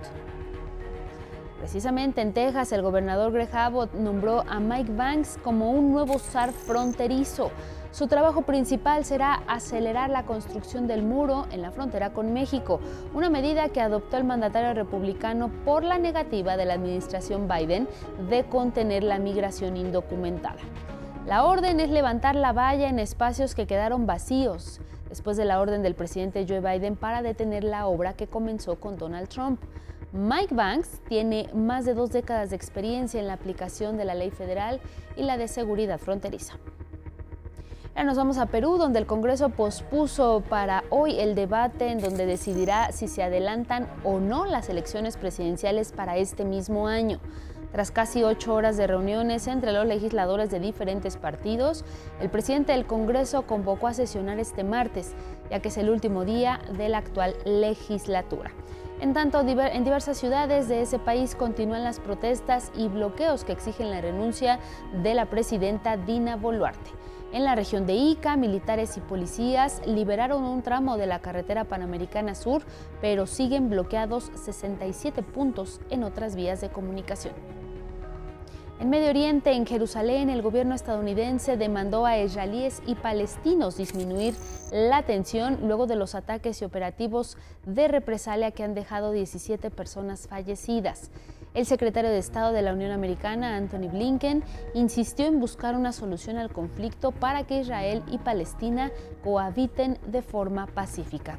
Precisamente en Texas, el gobernador Greg Abbott nombró a Mike Banks como un nuevo zar fronterizo. Su trabajo principal será acelerar la construcción del muro en la frontera con México, una medida que adoptó el mandatario republicano por la negativa de la administración Biden de contener la migración indocumentada. La orden es levantar la valla en espacios que quedaron vacíos después de la orden del presidente Joe Biden para detener la obra que comenzó con Donald Trump. Mike Banks tiene más de dos décadas de experiencia en la aplicación de la ley federal y la de seguridad fronteriza. Ahora nos vamos a Perú, donde el Congreso pospuso para hoy el debate en donde decidirá si se adelantan o no las elecciones presidenciales para este mismo año. Tras casi ocho horas de reuniones entre los legisladores de diferentes partidos, el presidente del Congreso convocó a sesionar este martes, ya que es el último día de la actual legislatura. En tanto, en diversas ciudades de ese país continúan las protestas y bloqueos que exigen la renuncia de la presidenta Dina Boluarte. En la región de Ica, militares y policías liberaron un tramo de la carretera panamericana sur, pero siguen bloqueados 67 puntos en otras vías de comunicación. En Medio Oriente, en Jerusalén, el gobierno estadounidense demandó a israelíes y palestinos disminuir la tensión luego de los ataques y operativos de represalia que han dejado 17 personas fallecidas. El secretario de Estado de la Unión Americana, Anthony Blinken, insistió en buscar una solución al conflicto para que Israel y Palestina cohabiten de forma pacífica.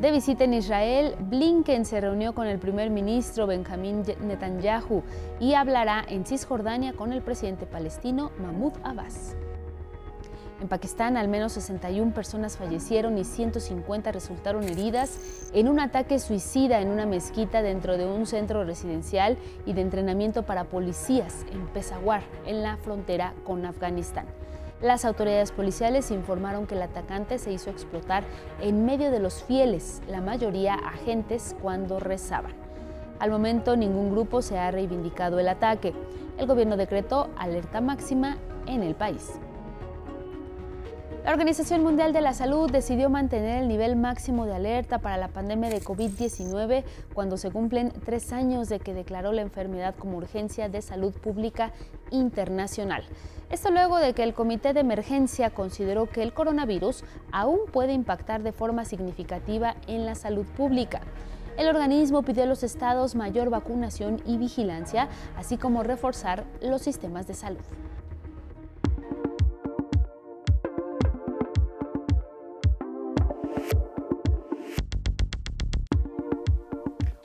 De visita en Israel, Blinken se reunió con el primer ministro Benjamín Netanyahu y hablará en Cisjordania con el presidente palestino Mahmoud Abbas. En Pakistán, al menos 61 personas fallecieron y 150 resultaron heridas en un ataque suicida en una mezquita dentro de un centro residencial y de entrenamiento para policías en Peshawar, en la frontera con Afganistán. Las autoridades policiales informaron que el atacante se hizo explotar en medio de los fieles, la mayoría agentes, cuando rezaban. Al momento ningún grupo se ha reivindicado el ataque. El gobierno decretó alerta máxima en el país. La Organización Mundial de la Salud decidió mantener el nivel máximo de alerta para la pandemia de COVID-19 cuando se cumplen tres años de que declaró la enfermedad como urgencia de salud pública internacional. Esto luego de que el Comité de Emergencia consideró que el coronavirus aún puede impactar de forma significativa en la salud pública. El organismo pidió a los estados mayor vacunación y vigilancia, así como reforzar los sistemas de salud.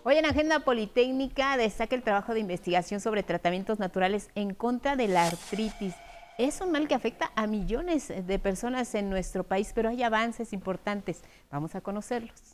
Hoy en Agenda Politécnica destaca el trabajo de investigación sobre tratamientos naturales en contra de la artritis. Es un mal que afecta a millones de personas en nuestro país, pero hay avances importantes. Vamos a conocerlos.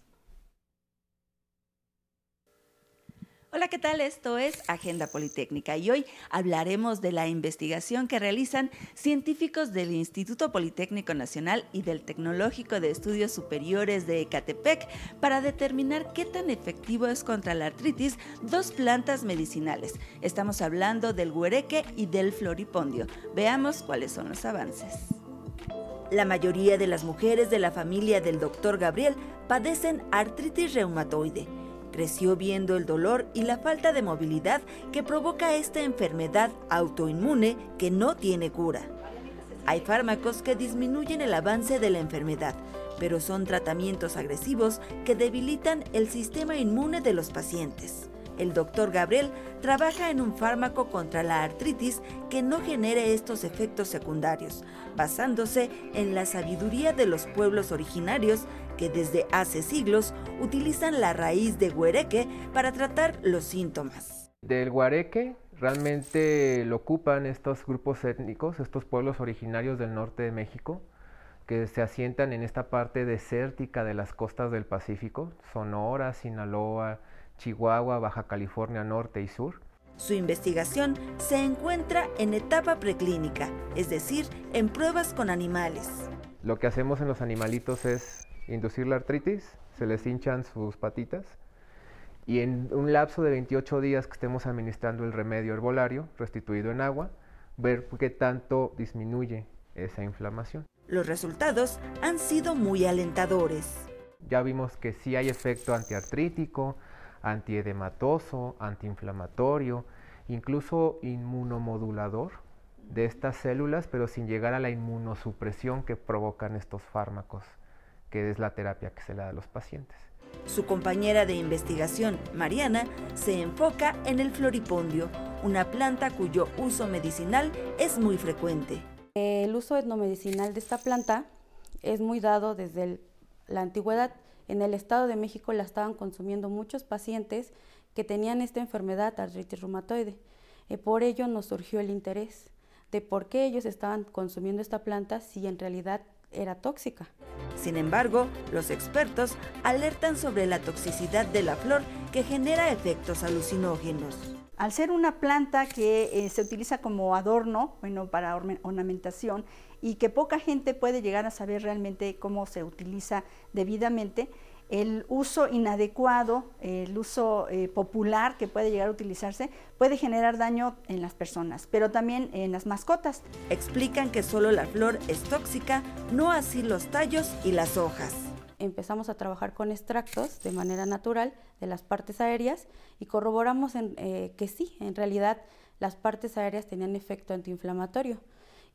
Hola, ¿qué tal? Esto es Agenda Politécnica y hoy hablaremos de la investigación que realizan científicos del Instituto Politécnico Nacional y del Tecnológico de Estudios Superiores de Ecatepec para determinar qué tan efectivo es contra la artritis dos plantas medicinales. Estamos hablando del huereque y del floripondio. Veamos cuáles son los avances. La mayoría de las mujeres de la familia del doctor Gabriel padecen artritis reumatoide creció viendo el dolor y la falta de movilidad que provoca esta enfermedad autoinmune que no tiene cura. Hay fármacos que disminuyen el avance de la enfermedad, pero son tratamientos agresivos que debilitan el sistema inmune de los pacientes. El doctor Gabriel trabaja en un fármaco contra la artritis que no genere estos efectos secundarios, basándose en la sabiduría de los pueblos originarios que desde hace siglos utilizan la raíz de guareque para tratar los síntomas. Del guareque realmente lo ocupan estos grupos étnicos, estos pueblos originarios del norte de México, que se asientan en esta parte desértica de las costas del Pacífico, Sonora, Sinaloa, Chihuahua, Baja California Norte y Sur. Su investigación se encuentra en etapa preclínica, es decir, en pruebas con animales. Lo que hacemos en los animalitos es inducir la artritis, se les hinchan sus patitas y en un lapso de 28 días que estemos administrando el remedio herbolario restituido en agua, ver qué tanto disminuye esa inflamación. Los resultados han sido muy alentadores. Ya vimos que sí hay efecto antiartrítico, antiedematoso, antiinflamatorio, incluso inmunomodulador de estas células, pero sin llegar a la inmunosupresión que provocan estos fármacos, que es la terapia que se le da a los pacientes. Su compañera de investigación, Mariana, se enfoca en el floripondio, una planta cuyo uso medicinal es muy frecuente. El uso etnomedicinal de esta planta es muy dado desde la antigüedad. En el Estado de México la estaban consumiendo muchos pacientes que tenían esta enfermedad, artritis reumatoide. Eh, por ello nos surgió el interés de por qué ellos estaban consumiendo esta planta si en realidad era tóxica. Sin embargo, los expertos alertan sobre la toxicidad de la flor que genera efectos alucinógenos. Al ser una planta que eh, se utiliza como adorno, bueno, para ornamentación, y que poca gente puede llegar a saber realmente cómo se utiliza debidamente, el uso inadecuado, el uso eh, popular que puede llegar a utilizarse, puede generar daño en las personas, pero también en las mascotas. Explican que solo la flor es tóxica, no así los tallos y las hojas. Empezamos a trabajar con extractos de manera natural de las partes aéreas y corroboramos en, eh, que sí, en realidad las partes aéreas tenían efecto antiinflamatorio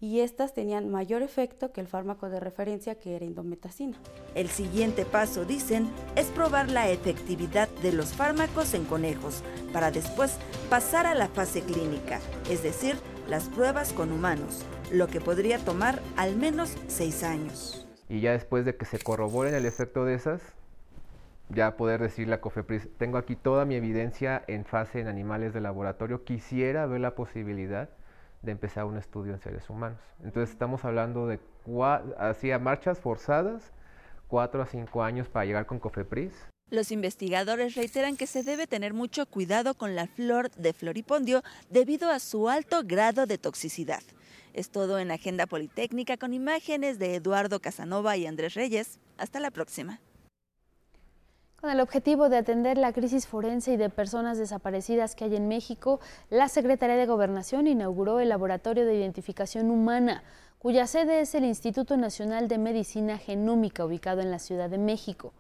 y estas tenían mayor efecto que el fármaco de referencia que era indometacina. El siguiente paso, dicen, es probar la efectividad de los fármacos en conejos para después pasar a la fase clínica, es decir, las pruebas con humanos, lo que podría tomar al menos seis años. Y ya después de que se corroboren el efecto de esas, ya poder decirle a COFEPRIS, tengo aquí toda mi evidencia en fase en animales de laboratorio, quisiera ver la posibilidad de empezar un estudio en seres humanos. Entonces estamos hablando de hacía marchas forzadas, cuatro a cinco años para llegar con Cofepris. Los investigadores reiteran que se debe tener mucho cuidado con la flor de floripondio debido a su alto grado de toxicidad. Es todo en Agenda Politécnica con imágenes de Eduardo Casanova y Andrés Reyes. Hasta la próxima. Con el objetivo de atender la crisis forense y de personas desaparecidas que hay en México, la Secretaría de Gobernación inauguró el Laboratorio de Identificación Humana, cuya sede es el Instituto Nacional de Medicina Genómica, ubicado en la Ciudad de México.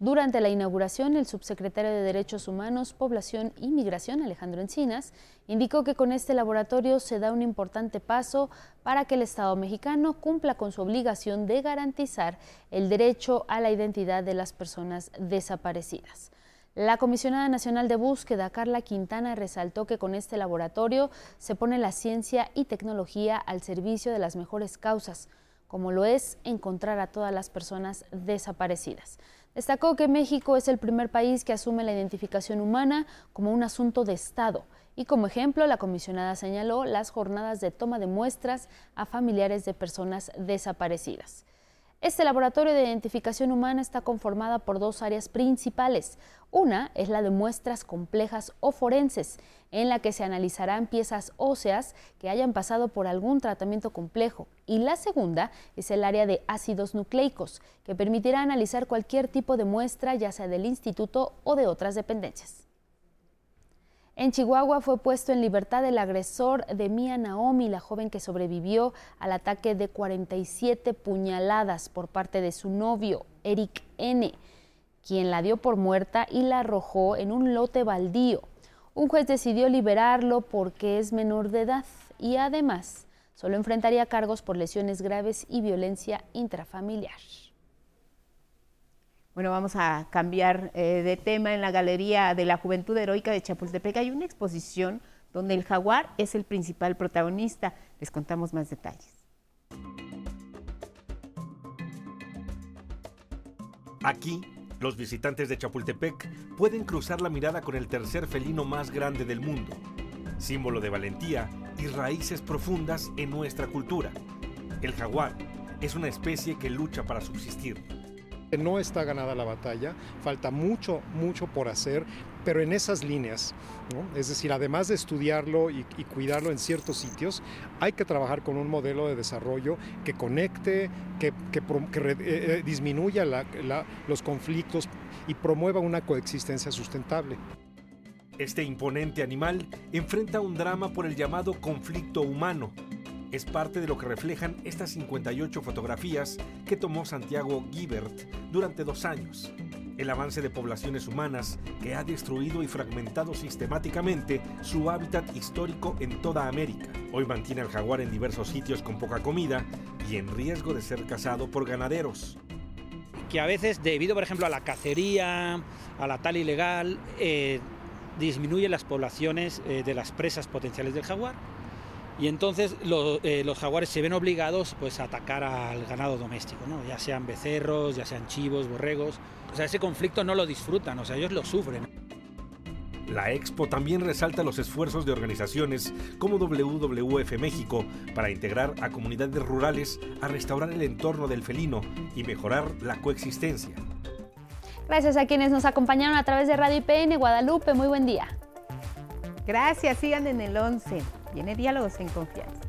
Durante la inauguración, el subsecretario de Derechos Humanos, Población y Migración, Alejandro Encinas, indicó que con este laboratorio se da un importante paso para que el Estado mexicano cumpla con su obligación de garantizar el derecho a la identidad de las personas desaparecidas. La comisionada nacional de búsqueda, Carla Quintana, resaltó que con este laboratorio se pone la ciencia y tecnología al servicio de las mejores causas, como lo es encontrar a todas las personas desaparecidas. Destacó que México es el primer país que asume la identificación humana como un asunto de Estado y como ejemplo la comisionada señaló las jornadas de toma de muestras a familiares de personas desaparecidas. Este laboratorio de identificación humana está conformada por dos áreas principales. Una es la de muestras complejas o forenses, en la que se analizarán piezas óseas que hayan pasado por algún tratamiento complejo. Y la segunda es el área de ácidos nucleicos, que permitirá analizar cualquier tipo de muestra, ya sea del instituto o de otras dependencias. En Chihuahua fue puesto en libertad el agresor de Mia Naomi, la joven que sobrevivió al ataque de 47 puñaladas por parte de su novio, Eric N., quien la dio por muerta y la arrojó en un lote baldío. Un juez decidió liberarlo porque es menor de edad y además solo enfrentaría cargos por lesiones graves y violencia intrafamiliar. Bueno, vamos a cambiar eh, de tema. En la Galería de la Juventud Heroica de Chapultepec hay una exposición donde el jaguar es el principal protagonista. Les contamos más detalles. Aquí, los visitantes de Chapultepec pueden cruzar la mirada con el tercer felino más grande del mundo, símbolo de valentía y raíces profundas en nuestra cultura. El jaguar es una especie que lucha para subsistir no está ganada la batalla, falta mucho, mucho por hacer, pero en esas líneas, es decir, además de estudiarlo y, cuidarlo en ciertos sitios, hay que trabajar con un modelo de desarrollo que conecte, que, eh, eh, disminuya los conflictos y promueva una coexistencia sustentable. Este imponente animal enfrenta un drama por el llamado conflicto humano, es parte de lo que reflejan estas 58 fotografías que tomó Santiago Gibert durante dos años. El avance de poblaciones humanas que ha destruido y fragmentado sistemáticamente su hábitat histórico en toda América. Hoy mantiene al jaguar en diversos sitios con poca comida y en riesgo de ser cazado por ganaderos. Que a veces, debido por ejemplo a la cacería, a la tal ilegal, eh, disminuye las poblaciones eh, de las presas potenciales del jaguar y entonces eh, los jaguares se ven obligados pues, a atacar al ganado doméstico, ¿no? ya sean becerros, ya sean chivos, borregos. O sea, ese conflicto no lo disfrutan, o sea, ellos lo sufren. La Expo también resalta los esfuerzos de organizaciones como WWF México para integrar a comunidades rurales a restaurar el entorno del felino y mejorar la coexistencia. Gracias a quienes nos acompañaron a través de Radio IPN Guadalupe. Muy buen día. Gracias, sigan en el 11. Viene Diálogos en Confianza.